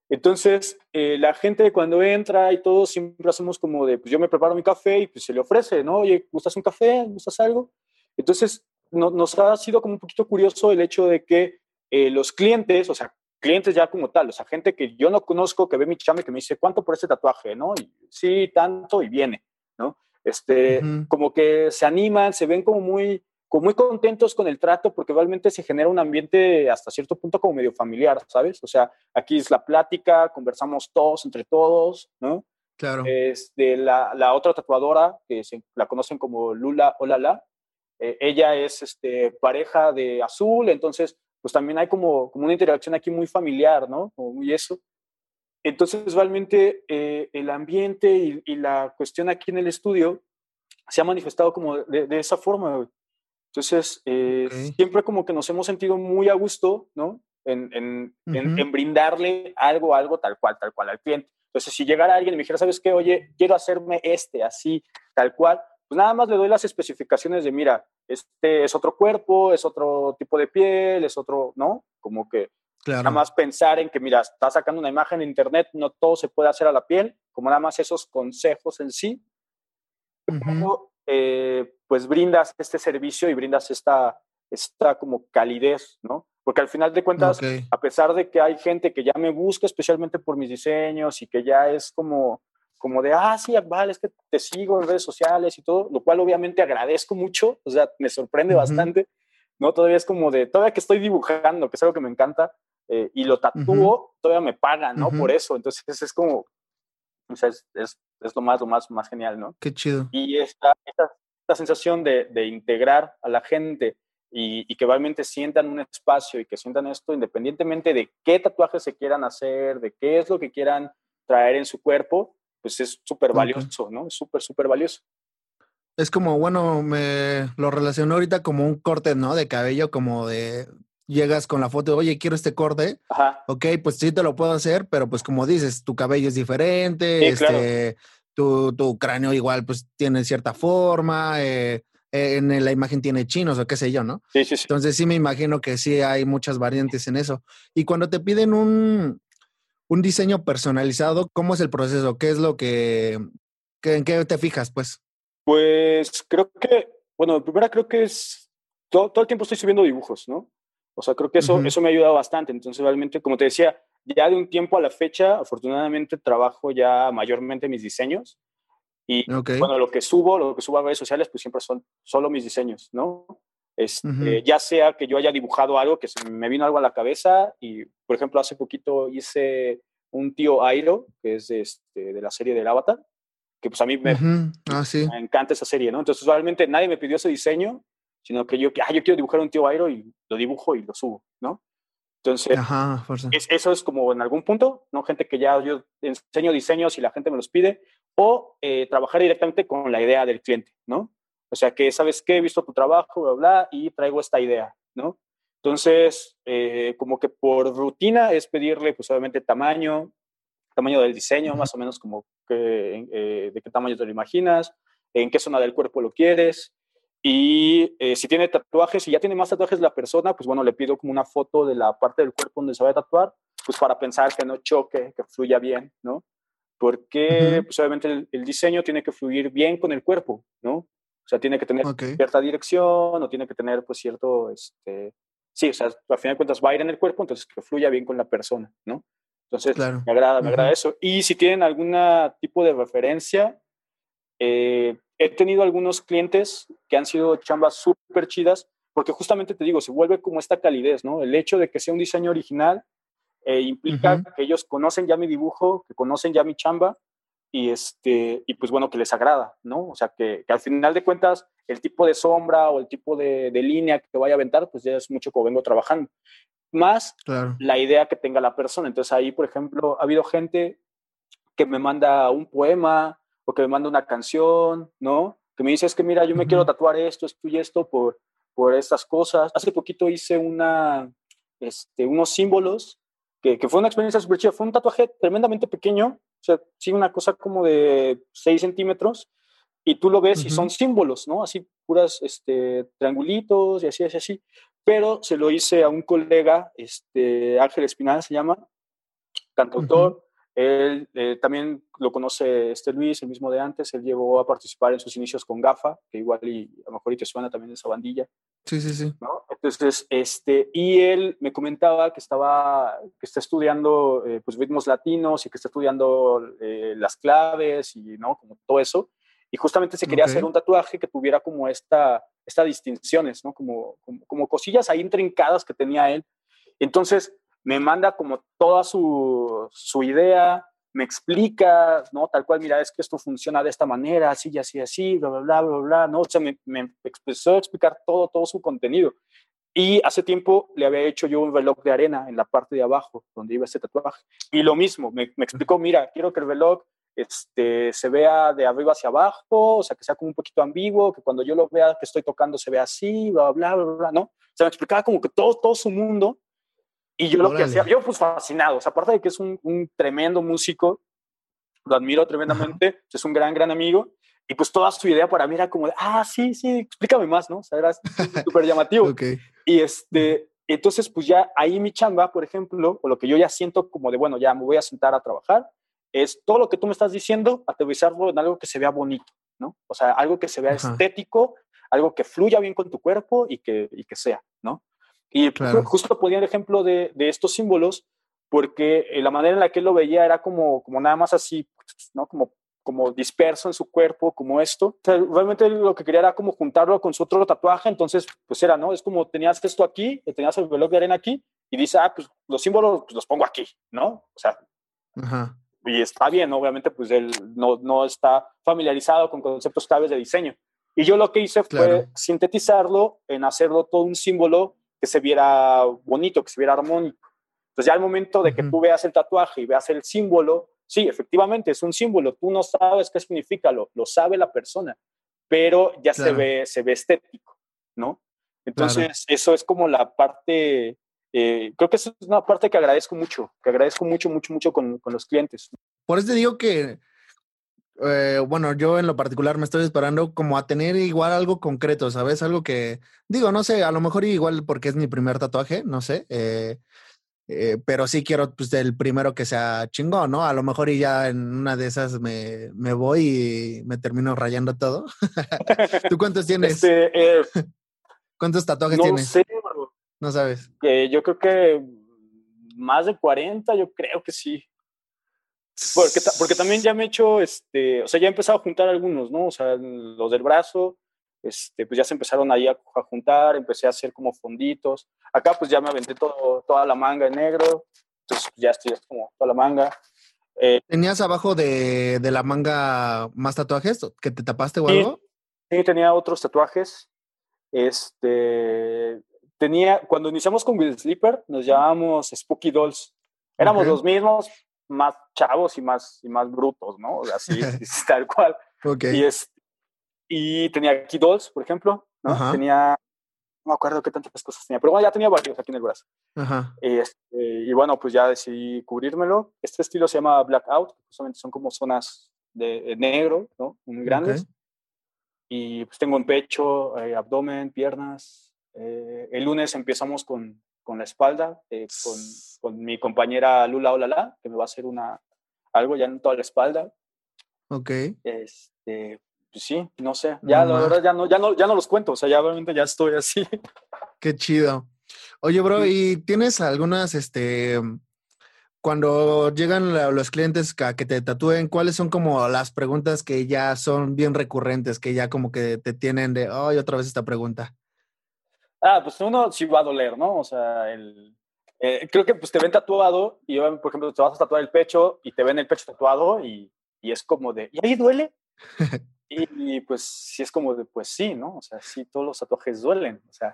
Entonces, eh, la gente cuando entra y todo, siempre hacemos como de, pues yo me preparo mi café y pues se le ofrece, ¿no? Oye, ¿gustas un café? ¿Gustas algo? Entonces, nos ha sido como un poquito curioso el hecho de que eh, los clientes, o sea, clientes ya como tal, o sea, gente que yo no conozco, que ve mi chame, que me dice, ¿cuánto por este tatuaje? ¿No? Y, sí, tanto, y viene, ¿no? Este, como que se animan, se ven como muy, como muy contentos con el trato porque realmente se genera un ambiente hasta cierto punto como medio familiar, ¿sabes? O sea, aquí es la plática, conversamos todos entre todos, ¿no? Claro. Este, la, la otra tatuadora, que se, la conocen como Lula Olala, eh, ella es este, pareja de Azul, entonces pues también hay como, como una interacción aquí muy familiar, ¿no? y eso. Entonces realmente eh, el ambiente y, la cuestión aquí en el estudio se ha manifestado como de, esa forma. Entonces, eh, siempre como que nos hemos sentido muy a gusto, ¿no? En, en, en, brindarle algo, algo tal cual, tal cual al cliente. Entonces, si llegara alguien y me dijera, ¿sabes qué? Oye, quiero hacerme este, así, tal cual, pues nada más le doy las especificaciones de, mira, este es otro cuerpo, es otro tipo de piel, es otro, ¿no? Como que Nada más pensar en que, mira, estás sacando una imagen en internet, no todo se puede hacer a la piel, como nada más esos consejos en sí. Eh, pues brindas este servicio y brindas esta, esta como calidez, ¿no? Porque al final de cuentas, a pesar de que hay gente que ya me busca especialmente por mis diseños y que ya es como, como de, ah, sí, vale, es que te sigo en redes sociales y todo, lo cual obviamente agradezco mucho, o sea, me sorprende bastante, ¿no? Todavía es como de, todavía que estoy dibujando, que es algo que me encanta, eh, y lo tatúo, todavía me pagan, ¿no? Por eso, entonces es como, o sea, es, es, es, lo más, lo más, más genial, ¿no? Qué chido. Y esta, esta, esta sensación de, de, integrar a la gente y, y, que realmente sientan un espacio y que sientan esto independientemente de qué tatuajes se quieran hacer, de qué es lo que quieran traer en su cuerpo, pues es súper valioso, ¿no? Es súper, súper valioso. Es como, bueno, me lo relaciono ahorita como un corte, ¿no? De cabello, como de llegas con la foto, oye, quiero este corte. Ajá. Ok, pues sí te lo puedo hacer, pero pues como dices, tu cabello es diferente, este, tu, tu, cráneo igual pues tiene cierta forma, eh, en la imagen tiene chinos o qué sé yo, ¿no? Sí, sí, sí. Entonces sí me imagino que sí hay muchas variantes en eso. Y cuando te piden un, un diseño personalizado, ¿cómo es el proceso? ¿Qué es lo que, que, en qué te fijas, pues? Pues creo que, bueno, primero creo que es, todo, todo, el tiempo estoy subiendo dibujos, ¿no? O sea, creo que eso, uh -huh. eso me ha ayudado bastante. Entonces, realmente, como te decía, ya de un tiempo a la fecha, afortunadamente trabajo ya mayormente mis diseños. Y okay. bueno, lo que subo, lo que subo a redes sociales, pues siempre son solo mis diseños, ¿no? Este, uh -huh. Ya sea que yo haya dibujado algo, que se me vino algo a la cabeza y, por ejemplo, hace poquito hice un tío Airo, que es de, este, de la serie del Avatar, que pues a mí me, uh -huh. ah, sí. me, encanta esa serie, ¿no? Entonces, realmente nadie me pidió ese diseño, sino que yo, ah, yo quiero dibujar un tío Airo y lo dibujo y lo subo, ¿no? Entonces, Ajá, es, eso es como en algún punto, ¿no? Gente que ya yo enseño diseños y la gente me los pide, o eh, trabajar directamente con la idea del cliente, ¿no? O sea, que sabes que he visto tu trabajo, bla, bla, y traigo esta idea, ¿no? Entonces, eh, como que por rutina es pedirle, pues obviamente, tamaño, tamaño del diseño, más o menos como que, eh, de qué tamaño te lo imaginas, en qué zona del cuerpo lo quieres, y eh, si tiene tatuajes, si ya tiene más tatuajes la persona, pues bueno, le pido como una foto de la parte del cuerpo donde se va a tatuar, pues para pensar que no choque, que fluya bien, ¿no? Porque, uh -huh. pues obviamente el, el, diseño tiene que fluir bien con el cuerpo, ¿no? O sea, tiene que tener okay. cierta dirección o tiene que tener, pues, cierto, este... Sí, o sea, al final de cuentas va a ir en el cuerpo, entonces que fluya bien con la persona, ¿no? Entonces, claro. me agrada, me uh -huh. agrada eso. Y si tienen algún tipo de referencia, eh, he tenido algunos clientes que han sido chambas súper chidas, porque justamente te digo, se vuelve como esta calidez, ¿no? El hecho de que sea un diseño original eh, implica uh -huh. que ellos conocen ya mi dibujo, que conocen ya mi chamba, y, este, y pues bueno, que les agrada, ¿no? O sea, que, que al final de cuentas, el tipo de sombra o el tipo de, de, línea que vaya a aventar, pues ya es mucho como vengo trabajando. Más claro. la idea que tenga la persona. Entonces ahí, por ejemplo, ha habido gente que me manda un poema, o que me manda una canción, ¿no? Que me dice, es que mira, yo me quiero tatuar esto, esto y esto por, por estas cosas. Hace poquito hice una, este, unos símbolos, que, que fue una experiencia súper chida. Fue un tatuaje tremendamente pequeño, o sea, sí, una cosa como de 6 centímetros, y tú lo ves uh -huh. y son símbolos, ¿no? Así, puras este, triangulitos y así, así, así. Pero se lo hice a un colega, este, Ángel Espinal se llama, cantautor. Uh -huh él eh, también lo conoce este Luis, el mismo de antes. Él llegó a participar en sus inicios con GAFA, que igual y a lo mejor y te suena también esa bandilla. Sí, sí, sí. ¿no? Entonces, este, y él me comentaba que estaba, que está estudiando eh, pues ritmos latinos y que está estudiando eh, las claves y, ¿no? Como todo eso. Y justamente se quería okay. hacer un tatuaje que tuviera como esta, estas distinciones, ¿no? Como, como, como cosillas ahí intrincadas que tenía él. Entonces, me manda como toda su, su, idea, me explica, ¿no? Tal cual, mira, es que esto funciona de esta manera, así y así, así, bla, bla, bla, bla, bla, ¿no? O sea, me, me empezó a explicar todo, todo su contenido. Y hace tiempo le había hecho yo un reloj de arena en la parte de abajo, donde iba ese tatuaje. Y lo mismo, me, me explicó, mira, quiero que el reloj este, se vea de arriba hacia abajo, o sea, que sea como un poquito ambiguo, que cuando yo lo vea que estoy tocando se vea así, bla, bla, bla, bla, ¿no? O sea, me explicaba como que todo, todo su mundo y yo lo Órale. que hacía, yo pues fascinado, o sea, aparte de que es un, un tremendo músico, lo admiro tremendamente, Ajá. es un gran, gran amigo, y pues toda su idea para mí era como de, ah, sí, sí, explícame más, ¿no? O sea, era súper llamativo. okay. Y este, Entonces, pues ya ahí mi chamba, por ejemplo, o lo que yo ya siento como de, bueno, ya me voy a sentar a trabajar, es todo lo que tú me estás diciendo, aterrizarlo en algo que se vea bonito, ¿no? O sea, algo que se vea Ajá. estético, algo que fluya bien con tu cuerpo y que, y que sea, ¿no? Y Claro. justo ponía el ejemplo de, de estos símbolos porque eh, la manera en la que él lo veía era como, como nada más así, ¿no? Como, como disperso en su cuerpo, como esto. O sea, realmente lo que quería era como juntarlo con su otro tatuaje, entonces, pues era, ¿no? Es como tenías esto aquí, tenías el reloj de arena aquí, y dice, ah, pues los símbolos pues, los pongo aquí, ¿no? O sea, Ajá. y está bien, obviamente, pues él no, no está familiarizado con conceptos claves de diseño. Y yo lo que hice fue Claro. sintetizarlo en hacerlo todo un símbolo que se viera bonito, que se viera armónico. Entonces ya al momento de que tú veas el tatuaje y veas el símbolo, sí, efectivamente es un símbolo, tú no sabes qué significa, lo, lo sabe la persona, pero ya se, Claro. ve, se ve estético, ¿no? Entonces eso es como la parte, eh, creo que eso es una parte que agradezco mucho, que agradezco mucho, mucho, mucho con, con los clientes. Por eso te digo que, eh, bueno, yo en lo particular me estoy esperando como a tener igual algo concreto, ¿sabes? Algo que, digo, no sé, a lo mejor igual porque es mi primer tatuaje, no sé, eh, eh, pero sí quiero pues el primero que sea chingón, ¿no? A lo mejor y ya en una de esas me, me voy y me termino rayando todo. ¿Tú cuántos tienes? Este, eh, ¿Cuántos tatuajes no tienes? sé. No sabes. Eh, yo creo que más de 40, yo creo que sí. Porque, porque también ya me he hecho, este, o sea, ya he empezado a juntar algunos, ¿no? O sea, los del brazo, este, pues ya se empezaron ahí a, a juntar, empecé a hacer como fonditos. Acá pues ya me aventé todo, toda la manga en negro, entonces ya estoy es como toda la manga. Eh, ¿Tenías abajo de, de la manga más tatuajes que te tapaste o Sí. algo? Sí, tenía otros tatuajes. Este, tenía, cuando iniciamos con Will Sleeper, nos llamábamos Spooky Dolls. Éramos Ok. los mismos, más chavos y más, y más brutos, ¿no? Así, tal cual. Ok. Y, es, y tenía aquí Dolls, por ejemplo, ¿no? Tenía, no me acuerdo qué tantas cosas tenía, pero bueno, ya tenía varios aquí en el brazo. Ajá. Y, este, y bueno, pues ya decidí cubrirmelo. Este estilo se llama Blackout, justamente son como zonas de, de negro, ¿no? Muy grandes. Ok. Y pues tengo en pecho, eh, abdomen, piernas. Eh, el lunes empezamos con, con la espalda, eh, con, con mi compañera Lula Olala, que me va a hacer una, algo ya en toda la espalda. Ok. Este, pues sí, no sé, ya No la verdad ya no, ya, no, ya no los cuento, o sea, ya obviamente ya estoy así. Qué chido. Oye, bro, ¿y tienes algunas, este, cuando llegan los clientes a que te tatúen, cuáles son como las preguntas que ya son bien recurrentes, que ya como que te tienen de, ay, otra vez esta pregunta? Ah, pues uno sí va a doler, ¿no? O sea, el, eh, creo que pues te ven tatuado y por ejemplo, te vas a tatuar el pecho y te ven el pecho tatuado y, y es como de, ¿y ahí duele? y, y, pues sí es como de, pues sí, ¿no? O sea, sí, todos los tatuajes duelen, o sea,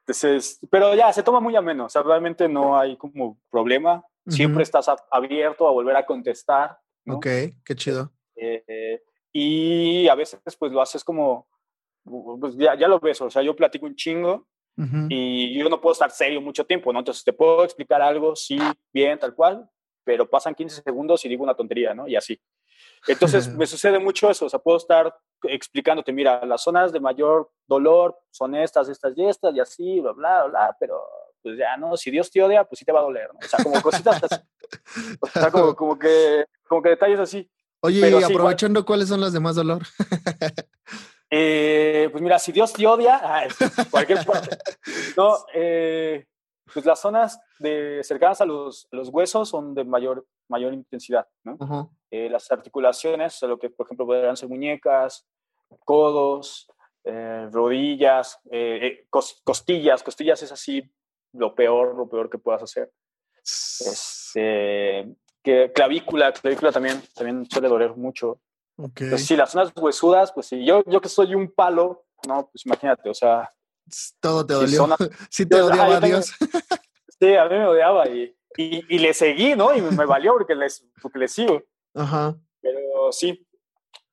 entonces, pero ya, se toma muy ameno, o sea, realmente no hay como problema, siempre Ujú. estás a- abierto a volver a contestar, ¿no? Ok, qué chido. Eh, eh, y a veces pues lo haces como, pues ya, ya lo ves, o sea, yo platico un chingo Ujú. y yo no puedo estar serio mucho tiempo, ¿no? Entonces te puedo explicar algo, sí, bien, tal cual, pero pasan 15 segundos y digo una tontería, ¿no? Y así. Entonces me sucede mucho eso, o sea, puedo estar explicándote, mira, las zonas de mayor dolor son estas, estas y estas, y así, bla, bla, bla, pero pues ya, ¿no? Si Dios te odia, pues sí te va a doler, ¿no? O sea, como cositas así. O sea, como, como que, como que detalles así. Oye, y igual- aprovechando, ¿cuáles son las de más dolor? Eh, pues mira, si Dios te odia, ah, cualquier parte. No, eh, pues las zonas de, cercanas a los, los huesos son de mayor, mayor intensidad, ¿no? Eh, las articulaciones, lo que por ejemplo podrían ser muñecas, codos, eh, rodillas, eh, eh, cos- costillas. Costillas es así lo peor, lo peor que puedas hacer. Este, que clavícula, clavícula también, también suele doler mucho. Ok. Pues sí, las zonas huesudas, pues sí, yo, yo que soy un palo, no, pues imagínate, o sea, Todo te dolió. zona- Sí te odiaba también- Dios. sí, a mí me odiaba y, y, y le seguí, ¿no? Y me, valió porque, les, porque le sigo, Ajá. pero sí.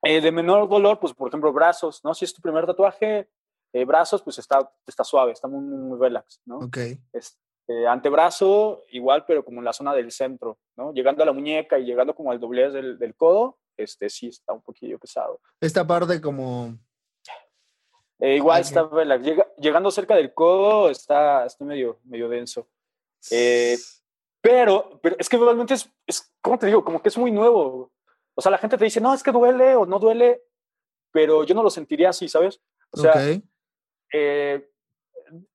Eh, de menor dolor, pues por ejemplo, brazos, ¿no? Si es tu primer tatuaje, eh, brazos, pues está, está suave, está muy, muy, muy relax, ¿no? Ok. Este, antebrazo, igual, pero como en la zona del centro, ¿no? Llegando a la muñeca y llegando como al doblez del, del codo, este sí está un poquillo pesado. Esta parte como Eh, igual está. Llega- llegando cerca del codo está, está medio, medio denso. Eh, Pero, pero es que realmente es, es, ¿cómo te digo? Como que es muy nuevo. O sea, la gente te dice, no, es que duele o no duele, pero yo no lo sentiría así, ¿sabes? O sea, ok. eh,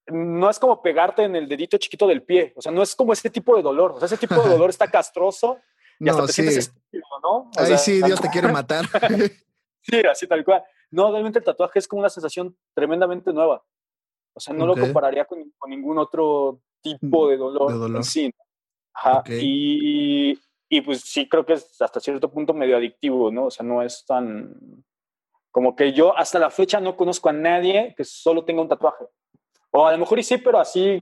no es como pegarte en el dedito chiquito del pie. O sea, no es como ese tipo de dolor. O sea, ese tipo de dolor está castroso y hasta No, te sí. sientes estúpido, ¿no? O Ahí sea, sí, Dios te quiere matar. Sí, así tal cual. No, realmente el tatuaje es como una sensación tremendamente nueva. O sea, no Ok. lo compararía con, con ningún otro tipo de dolor, De dolor. en sí. Ajá. Ok. Y, y pues sí creo que es hasta cierto punto medio adictivo, ¿no? O sea, no es tan... Como que yo hasta la fecha no conozco a nadie que solo tenga un tatuaje. O a lo mejor y sí, pero así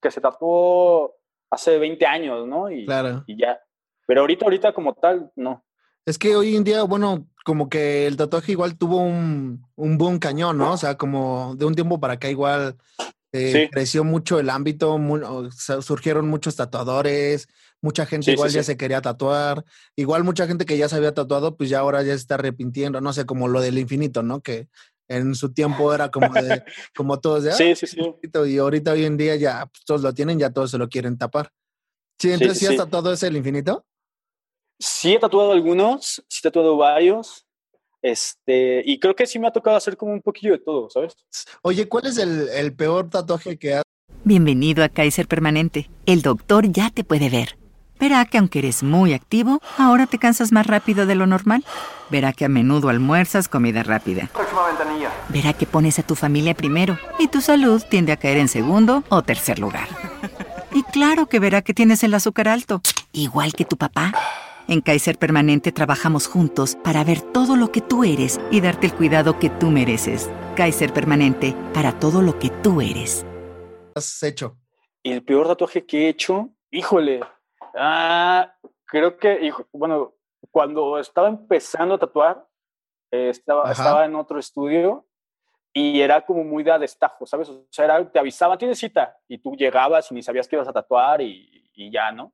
que se tatuó hace 20 años, ¿no? Y, Claro. y ya. Pero ahorita, ahorita como tal, no. Es que hoy en día, bueno, como que el tatuaje igual tuvo un, un boom cañón, ¿no? O sea, como de un tiempo para acá igual eh, Sí. creció mucho el ámbito, mu- o sea, surgieron muchos tatuadores, mucha gente Sí, sí, igual ya se quería tatuar, igual mucha gente que ya se había tatuado, pues ya ahora ya se está arrepintiendo, no sé, como lo del infinito, ¿no? Que en su tiempo era como de, como todos de, "Ah, Sí, sí, sí. infinito", y ahorita hoy en día ya pues, todos lo tienen, ya todos se lo quieren tapar. Sí, entonces sí, has tatuado ese el infinito. Sí he tatuado algunos, sí he tatuado varios, este, y creo que sí me ha tocado hacer como un poquillo de todo, ¿sabes? Oye, ¿cuál es el, el peor tatuaje que has Bienvenido a Kaiser Permanente. El doctor ya te puede ver. Verá que aunque eres muy activo, ahora te cansas más rápido de lo normal. Verá que a menudo almuerzas comida rápida. Verá que pones a tu familia primero y tu salud tiende a caer en segundo o tercer lugar. Y claro que verá que tienes el azúcar alto, igual que tu papá. En Kaiser Permanente trabajamos juntos para ver todo lo que tú eres y darte el cuidado que tú mereces. Kaiser Permanente, para todo lo que tú eres. has hecho? Y el peor tatuaje que he hecho, híjole, ah, creo que, hijo, bueno, cuando estaba empezando a tatuar, eh, estaba, Ajá. estaba en otro estudio y era como muy de a destajo, ¿sabes? O sea, era, te avisaban, tienes cita, y tú llegabas y ni sabías que ibas a tatuar y, y ya, ¿no?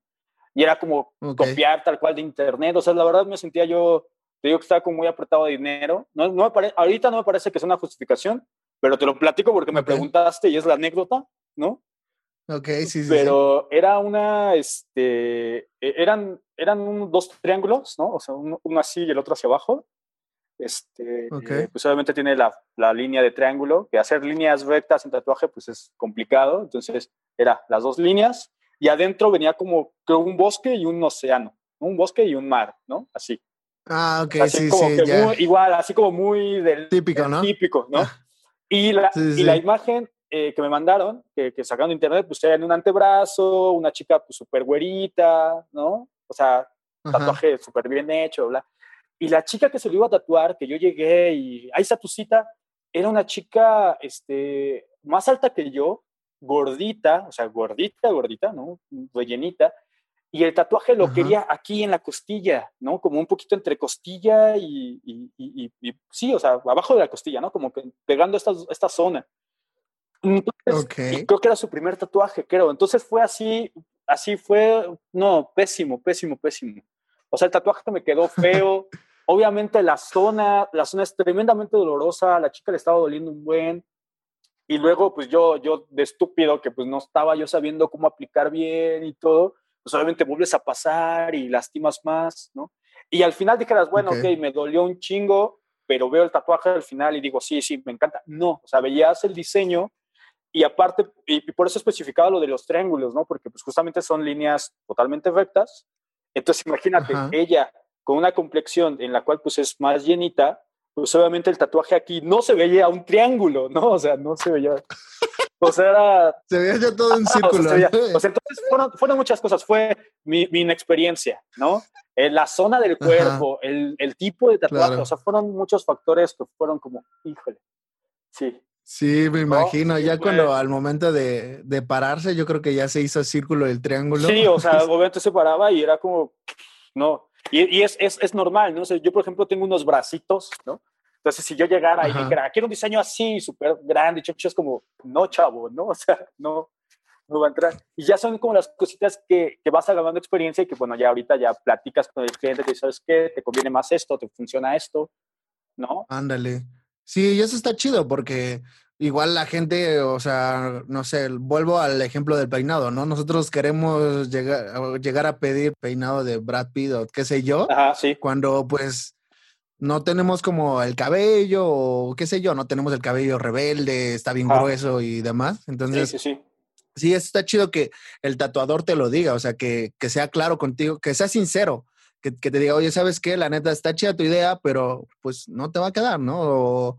Y era como Ok. copiar tal cual de internet, o sea, la verdad me sentía yo, te digo que estaba como muy apretado de dinero, no, no me pare- ahorita no me parece que sea una justificación, pero te lo platico porque me preguntaste y es la anécdota, ¿no? Ok, sí, sí. sí. pero era una, este, e- eran, eran un- dos triángulos, ¿no? O sea, uno, uno así y el otro hacia abajo. Este, Ok. eh, pues obviamente tiene la, la línea de triángulo, que hacer líneas rectas en tatuaje, pues es complicado. Entonces, era las dos líneas y adentro venía como, creo, un bosque y un océano, ¿no? un bosque y un mar, ¿no? Así. Ah, ok, así sí, como sí, que ya. muy- igual, así como muy del Típico, del ¿no? Típico, ¿no? Ah. Y la, Sí, sí, y la imagen eh, que me mandaron, que, que sacaron de internet, pues era en un antebrazo, una chica pues súper güerita, ¿no? O sea, tatuaje súper bien hecho, bla. Y la chica que se lo iba a tatuar, que yo llegué y ahí está tu cita, era una chica este, más alta que yo, gordita, o sea, gordita, gordita, ¿no? Rellenita. Y el tatuaje lo Ajá. quería aquí en la costilla, ¿no? Como un poquito entre costilla y, y- y- y- sí, o sea, abajo de la costilla, ¿no? Como que pegando esta, esta zona. Entonces, Ok. y creo que era su primer tatuaje, creo. Entonces fue así, así fue, no, pésimo, pésimo, pésimo. O sea, el tatuaje me quedó feo. Obviamente la zona, la zona es tremendamente dolorosa, a la chica le estaba doliendo un buen. Y luego, pues yo, yo de estúpido, que pues no estaba yo sabiendo cómo aplicar bien y todo, pues obviamente vuelves a pasar y lastimas más, ¿no? Y al final dijeras, bueno, Ok. ok, me dolió un chingo, pero veo el tatuaje al final y digo, sí, sí, me encanta. No, o sea, veías el diseño y aparte, y, y por eso especificaba lo de los triángulos, ¿no? Porque pues justamente son líneas totalmente rectas. Entonces imagínate, Ajá. ella con una complexión en la cual pues es más llenita, pues obviamente el tatuaje aquí no se veía un triángulo, ¿no? O sea, no se veía. O sea, era. Se veía ya todo en Ah, o sea, círculo. se veía- ¿no? o sea, entonces fueron, fueron muchas cosas. Fue mi, mi inexperiencia, ¿no? Eh, la zona del cuerpo, el, el tipo de tatuaje, Claro. o sea, fueron muchos factores que fueron como, híjole. Sí, Sí, me imagino. sí, ya cuando al momento de, de pararse, yo creo que ya se hizo círculo del triángulo. Sí, o sea, obviamente se paraba y era como, no. Y, y es, es, es normal, ¿no? O sea, yo, por ejemplo, tengo unos bracitos, ¿no? Entonces, si yo llegara y Ajá. dijera, quiero un diseño así, súper grande, es como, no, chavo, ¿no? O sea, no, no va a entrar. Y ya son como las cositas que, que vas agarrando experiencia y que, bueno, ya ahorita ya platicas con el cliente, que sabes qué, te conviene más esto, te funciona esto, ¿no? Ándale. Sí, y eso está chido porque igual la gente, o sea, no sé, vuelvo al ejemplo del peinado, ¿no? Nosotros queremos llegar, llegar a pedir peinado de Brad Pitt o qué sé yo, Ajá, sí. cuando pues no tenemos como el cabello o qué sé yo, no tenemos el cabello rebelde, está bien Ah. grueso y demás. Sí, Entonces, sí, sí. sí, eso está chido que el tatuador te lo diga, o sea, que, que sea claro contigo, que sea sincero, que, que te diga, oye, ¿sabes qué? La neta está chida tu idea, pero pues no te va a quedar, ¿no? O,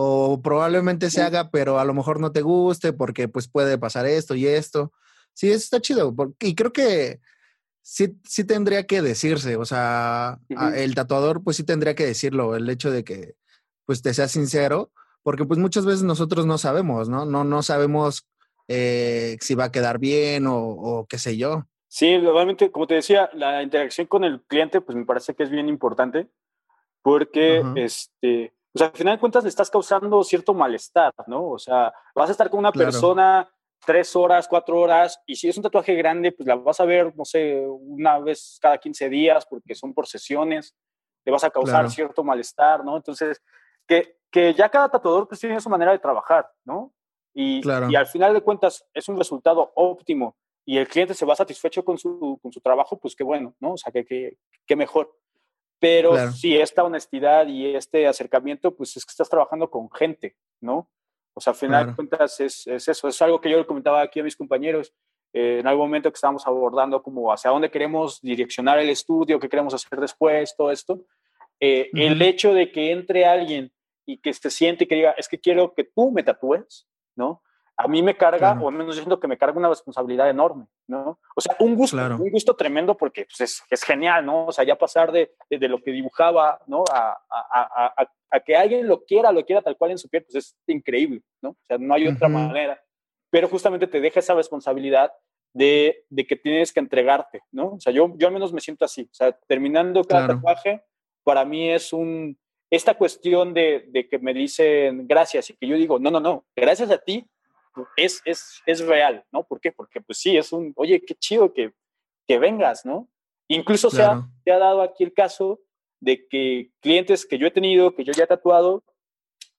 o probablemente se haga, pero a lo mejor no te guste porque pues puede pasar esto y esto. Sí, eso está chido. Y creo que sí, sí tendría que decirse, o sea, el tatuador pues sí tendría que decirlo, el hecho de que pues te sea sincero, porque pues muchas veces nosotros no sabemos, ¿no? No, no sabemos eh, si va a quedar bien o, o qué sé yo. Sí, realmente, como te decía, la interacción con el cliente, pues me parece que es bien importante, porque, este, pues al final de cuentas le estás causando cierto malestar, ¿no? O sea, vas a estar con una Claro. persona tres horas, cuatro horas, y si es un tatuaje grande, pues la vas a ver, no sé, una vez cada 15 días, porque son por sesiones, le vas a causar Claro. cierto malestar, ¿no? Entonces, que, que ya cada tatuador pues tiene su manera de trabajar, ¿no? Y, Claro. y al final de cuentas es un resultado óptimo y el cliente se va satisfecho con su, con su trabajo, pues qué bueno, ¿no? O sea, que, que, que mejor. Pero Claro. si esta honestidad y este acercamiento, pues es que estás trabajando con gente, ¿no? O sea, al final Claro. de cuentas es, es eso, es algo que yo le comentaba aquí a mis compañeros eh, en algún momento que estábamos abordando como hacia dónde queremos direccionar el estudio, qué queremos hacer después, todo esto. Eh, El Ujú. hecho de que entre alguien y que se siente y que diga, es que quiero que tú me tatúes, ¿no? A mí me carga, Claro. o al menos yo siento que me carga una responsabilidad enorme, ¿no? O sea, un gusto, Claro. un gusto tremendo porque pues, es, es genial, ¿no? O sea, ya pasar de, de, de lo que dibujaba, ¿no? A, a, a, a, que alguien lo quiera, lo quiera tal cual en su piel, pues es increíble, ¿no? O sea, no hay otra manera. Pero justamente te deja esa responsabilidad de, de que tienes que entregarte, ¿no? O sea, yo, yo al menos me siento así. O sea, terminando cada Claro. tatuaje, para mí es un, esta cuestión de, de, que me dicen gracias y que yo digo, no, no, no, gracias a ti es, es, es real, ¿no? ¿Por qué? Porque pues sí, es un, oye, qué chido que, que vengas, ¿no? Incluso Claro. se, ha, se ha dado aquí el caso de que clientes que yo he tenido, que yo ya he tatuado,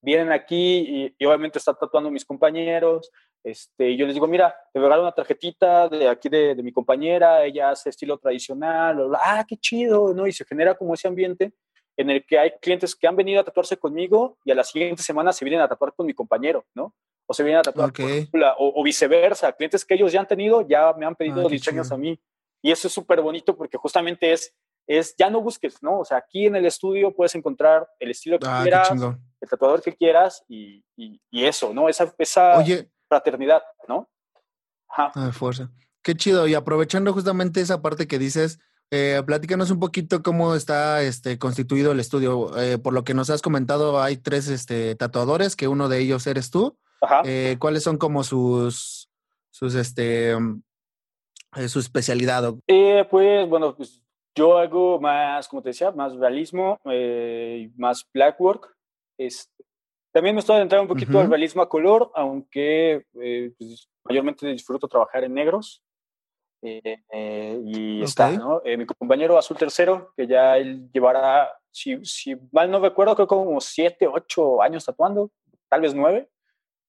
vienen aquí y, y obviamente están tatuando mis compañeros, este, y yo les digo, mira, te regalo una tarjetita de aquí de, de mi compañera, ella hace estilo tradicional, bla, bla, ah, qué chido, ¿no? Y se genera como ese ambiente en el que hay clientes que han venido a tatuarse conmigo y a la siguiente semana se vienen a tatuar con mi compañero, ¿no? O se vienen a tatuar con la- o, o viceversa, clientes que ellos ya han tenido, ya me han pedido Ah, diseños a mí. Y eso es súper bonito porque justamente es, es, ya no busques, ¿no? O sea, aquí en el estudio puedes encontrar el estilo que Ah, quieras, el tatuador que quieras y, y, y eso, ¿no? Esa, esa Oye, fraternidad, ¿no? Ajá. ah, fuerza. Qué chido. Y aprovechando justamente esa parte que dices, eh, platícanos un poquito cómo está este, constituido el estudio. Eh, por lo que nos has comentado, hay tres este, tatuadores, que uno de ellos eres tú. Ajá. Eh, ¿Cuáles son como sus, sus este, mm, eh, su especialidad? Eh, pues bueno, pues yo hago más, como te decía, más realismo, más blackwork. Es, también me estoy adentrando un poquito al realismo a color, aunque eh, pues, mayormente disfruto trabajar en negros. Eh, eh, y está, Ok. ¿no? Eh, mi compañero Azul Tercero, que ya él llevará, si, si mal no recuerdo, creo como siete, ocho años tatuando, tal vez nueve.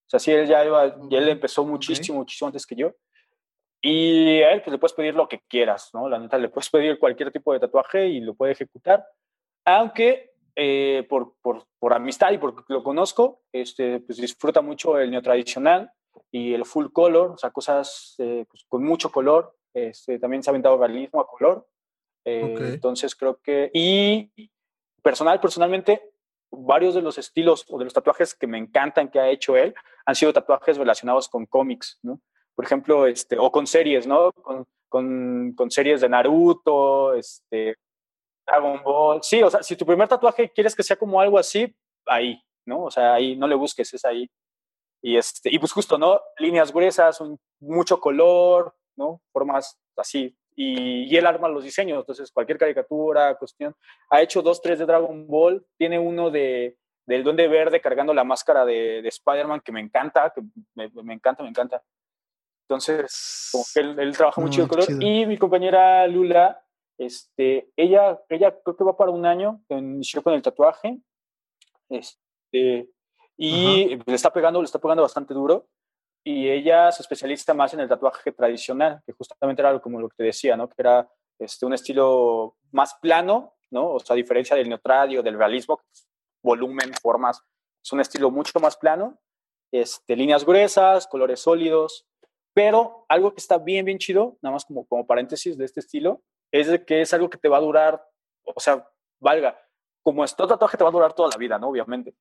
O sea, sí, él ya iba, y él empezó muchísimo, muchísimo antes que yo. Y a él pues le puedes pedir lo que quieras, ¿no? La neta, le puedes pedir cualquier tipo de tatuaje y lo puede ejecutar. Aunque eh, por, por, por, amistad y porque lo conozco, este, pues disfruta mucho el neotradicional y el full color, o sea, cosas eh, pues, con mucho color. Este, también se ha aventado realismo a color. Eh, Ok. Entonces creo que... Y personal, personalmente, varios de los estilos o de los tatuajes que me encantan que ha hecho él han sido tatuajes relacionados con cómics, ¿no? Por ejemplo, este, o con series, ¿no? Con, con, con series de Naruto, este, Dragon Ball. Sí, o sea, si tu primer tatuaje quieres que sea como algo así, ahí, ¿no? O sea, ahí no le busques, es ahí. Y, este, y pues justo, ¿no? Líneas gruesas, un, mucho color, ¿no? Formas así. Y, y, él arma los diseños, entonces cualquier caricatura, cuestión. Ha hecho dos, tres de Dragon Ball, tiene uno de del Duende Verde cargando la máscara de, de Spider-Man que me encanta, que me, me, encanta, me encanta. Entonces, como que él, él trabaja No, mucho el color. chido. Y mi compañera Lula, este, ella, ella creo que va para un año, inició con el tatuaje. Este, y le está pegando, le está pegando bastante duro. Y ella se especializa más en el tatuaje tradicional, que justamente era como lo que te decía, ¿no? Que era este, un estilo más plano, ¿no? O sea, a diferencia del neotradio, del realismo, volumen, formas, es un estilo mucho más plano, este, líneas gruesas, colores sólidos, pero algo que está bien, bien chido, nada más como, como paréntesis de este estilo, es que es algo que te va a durar, o sea, valga, como es todo tatuaje te va a durar toda la vida, ¿no? Obviamente.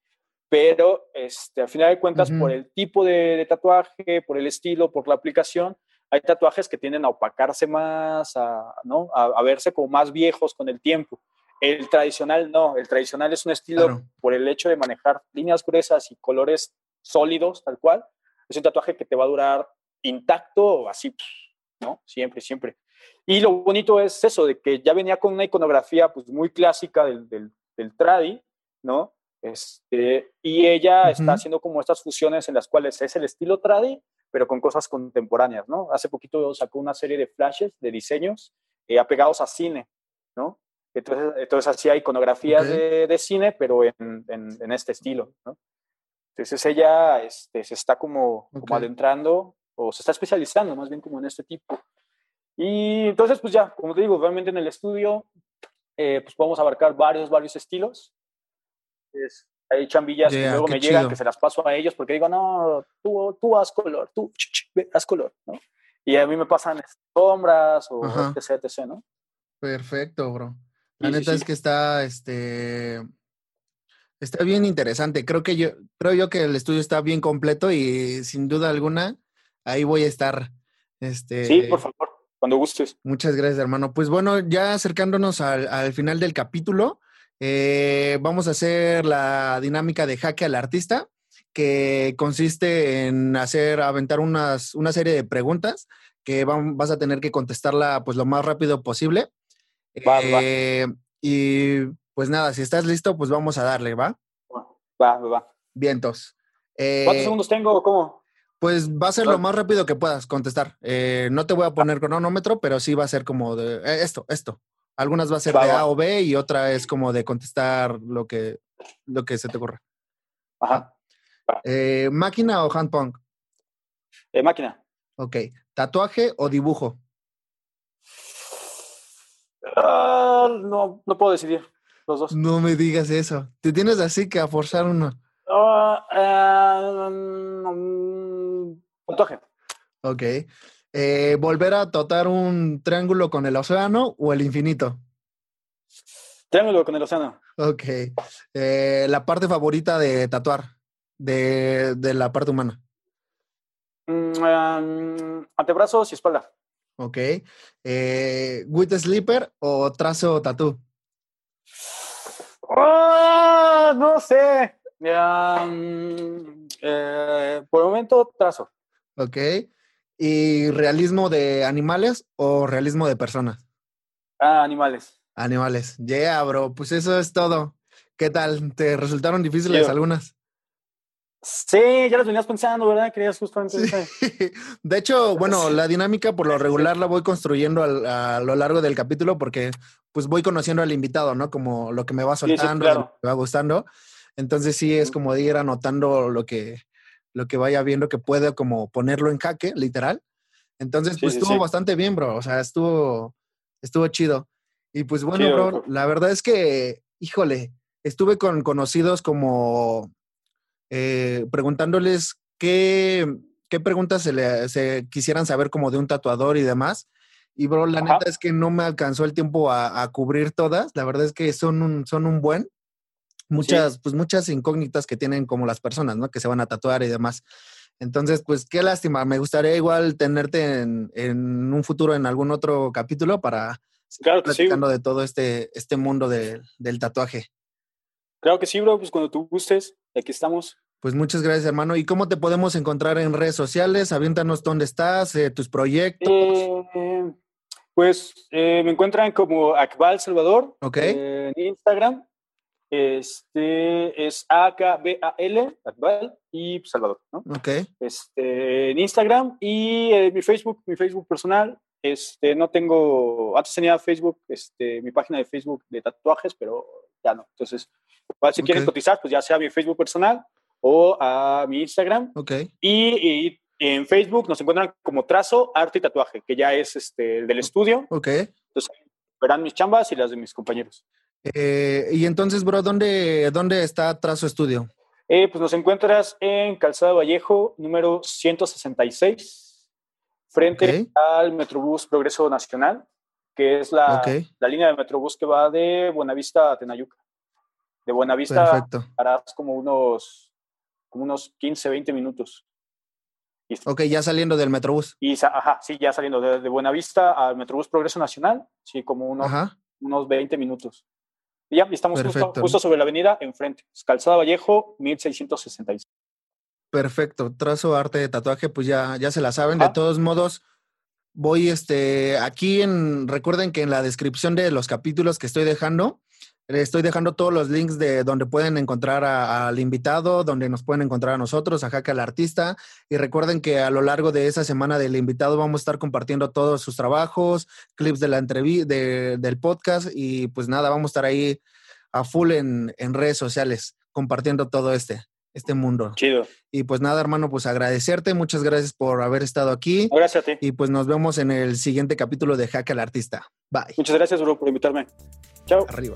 Pero este, al final de cuentas, por el tipo de, tatuaje, por el estilo, por la aplicación, hay tatuajes que tienden a opacarse más, a, ¿no? a, verse como más viejos con el tiempo. El tradicional no, el tradicional es un estilo por el hecho de manejar líneas gruesas y colores sólidos, tal cual. Es un tatuaje que te va a durar intacto, así, ¿no? Siempre, siempre. Y lo bonito es eso, de que ya venía con una iconografía pues, muy clásica del, del, del tradi, ¿no? Este, y ella está haciendo como estas fusiones en las cuales es el estilo tradi, pero con cosas contemporáneas, ¿no? Hace poquito sacó una serie de flashes, de diseños eh, apegados a cine, ¿no? Entonces, entonces hacía iconografías de, de, cine, pero en, en, este estilo, ¿no? Entonces ella este, se está como, como adentrando o se está especializando más bien como en este tipo. Y entonces, pues ya, como te digo, realmente en el estudio, eh, pues podemos abarcar varios, varios estilos. Es, hay chambillas que luego me llegan que se las paso a ellos porque digo, no, tú, tú haz color, tú haz color, ¿no? Y a mí me pasan sombras o etc, etc, ¿no? Perfecto, bro. La neta es que está, este, está bien interesante. Creo que yo, creo yo que el estudio está bien completo y sin duda alguna ahí voy a estar. Este, sí, por favor, cuando gustes. Muchas gracias, hermano. Pues bueno, ya acercándonos al, final del capítulo, eh, vamos a hacer la dinámica de jaque al artista, que consiste en hacer, aventar unas, una serie de preguntas que vas a tener que contestarla pues lo más rápido posible. Eh, y pues nada, si estás listo, pues vamos a darle, ¿va? Va, va, va. Vientos. ¿Cuántos eh, segundos tengo? ¿Cómo? Pues va a ser lo más rápido que puedas contestar. No te voy a poner cronómetro, pero sí va a ser como de esto, esto. Algunas va a ser de A o B y otra es como de contestar lo que, lo que se te ocurra. Ajá. Eh, ¿Máquina o handpong? máquina. Ok. ¿Tatuaje o dibujo? Ah, no, no puedo decidir. Los dos. No me digas eso. Te tienes así que a forzar uno. Uh, um, tatuaje. Ok. Eh, ¿Volver a totar un triángulo con el océano o el infinito? Triángulo con el océano. Ok. Eh, ¿La parte favorita de tatuar? De, de la parte humana. Mm, um, antebrazos y espalda. Ok. Eh, ¿With Sleeper o trazo tatú? Ah, no sé. Eh, por el momento, trazo. Ok. ¿Y realismo de animales o realismo de personas? Ah, animales. Animales. Yeah, bro. Pues eso es todo. ¿Qué tal? ¿Te resultaron difíciles algunas? Sí, ya las venías pensando, ¿verdad? Querías justamente. De hecho, bueno, la dinámica por lo regular la voy construyendo a lo largo del capítulo porque pues voy conociendo al invitado, ¿no? Como lo que me va soltando, lo que me va gustando. Entonces sí es como de ir anotando lo que, lo que vaya viendo que puede como ponerlo en jaque, literal. Entonces, pues estuvo bastante bien, bro. O sea, estuvo, estuvo chido. Y pues bueno, bro, la verdad es que, híjole, estuve con conocidos como eh, preguntándoles qué, qué preguntas se, le, se quisieran saber como de un tatuador y demás. Y bro, la neta es que no me alcanzó el tiempo a, a, cubrir todas. La verdad es que son un, son un buen muchas, pues muchas incógnitas que tienen como las personas, ¿no? Que se van a tatuar y demás. Entonces, pues qué lástima. Me gustaría igual tenerte en, en un futuro en algún otro capítulo para claro que platicando de todo este, este mundo de, del tatuaje. Claro que sí, bro. Pues cuando tú gustes, aquí estamos. Pues muchas gracias, hermano. ¿Y cómo te podemos encontrar en redes sociales? Aviéntanos dónde estás, eh, tus proyectos. Eh, pues eh, me encuentran como Akbal Salvador okay. en Instagram este es A-K-B-A-L, y Salvador, ¿no? Ok. Este, en Instagram y en mi Facebook, mi Facebook personal. Este, no tengo, antes tenía Facebook, este, mi página de Facebook de tatuajes, pero ya no. Entonces, si quieren cotizar, pues ya sea mi Facebook personal o a mi Instagram. Ok. Y, y en Facebook nos encuentran como Trazo, Arte y Tatuaje, que ya es este, el del estudio. Ok. Entonces verán mis chambas y las de mis compañeros. Eh, y entonces, bro, ¿dónde, dónde está Trazo Estudio? Eh, pues nos encuentras en Calzada Vallejo, número 166, frente al Metrobús Progreso Nacional, que es la, la línea de Metrobús que va de Buenavista a Tenayuca. De Buenavista harás como unos, como unos 15, 20 minutos. Ok, ya saliendo del Metrobús. y ajá, sí, ya saliendo de, de Buenavista al Metrobús Progreso Nacional, sí, como unos, Ajá. unos 20 minutos. Y ya, y estamos justo, justo sobre la avenida, enfrente. Calzada Vallejo, 1666. Perfecto. Trazo arte de tatuaje, pues ya, ya se la saben. De Ajá. todos modos, voy este aquí en. Recuerden que en la descripción de los capítulos que estoy dejando, estoy dejando todos los links de donde pueden encontrar al invitado, donde nos pueden encontrar a nosotros, a Jaca el artista. Y recuerden que a lo largo de esa semana del invitado vamos a estar compartiendo todos sus trabajos, clips de la entrevista, del podcast. Y pues nada, vamos a estar ahí a full en, en redes sociales, compartiendo todo este, este mundo. Chido. Y pues nada, hermano, pues agradecerte. Muchas gracias por haber estado aquí. Gracias a ti. Y pues nos vemos en el siguiente capítulo de Hack al Artista. Bye. Muchas gracias, bro, por invitarme. Chao. Arriba.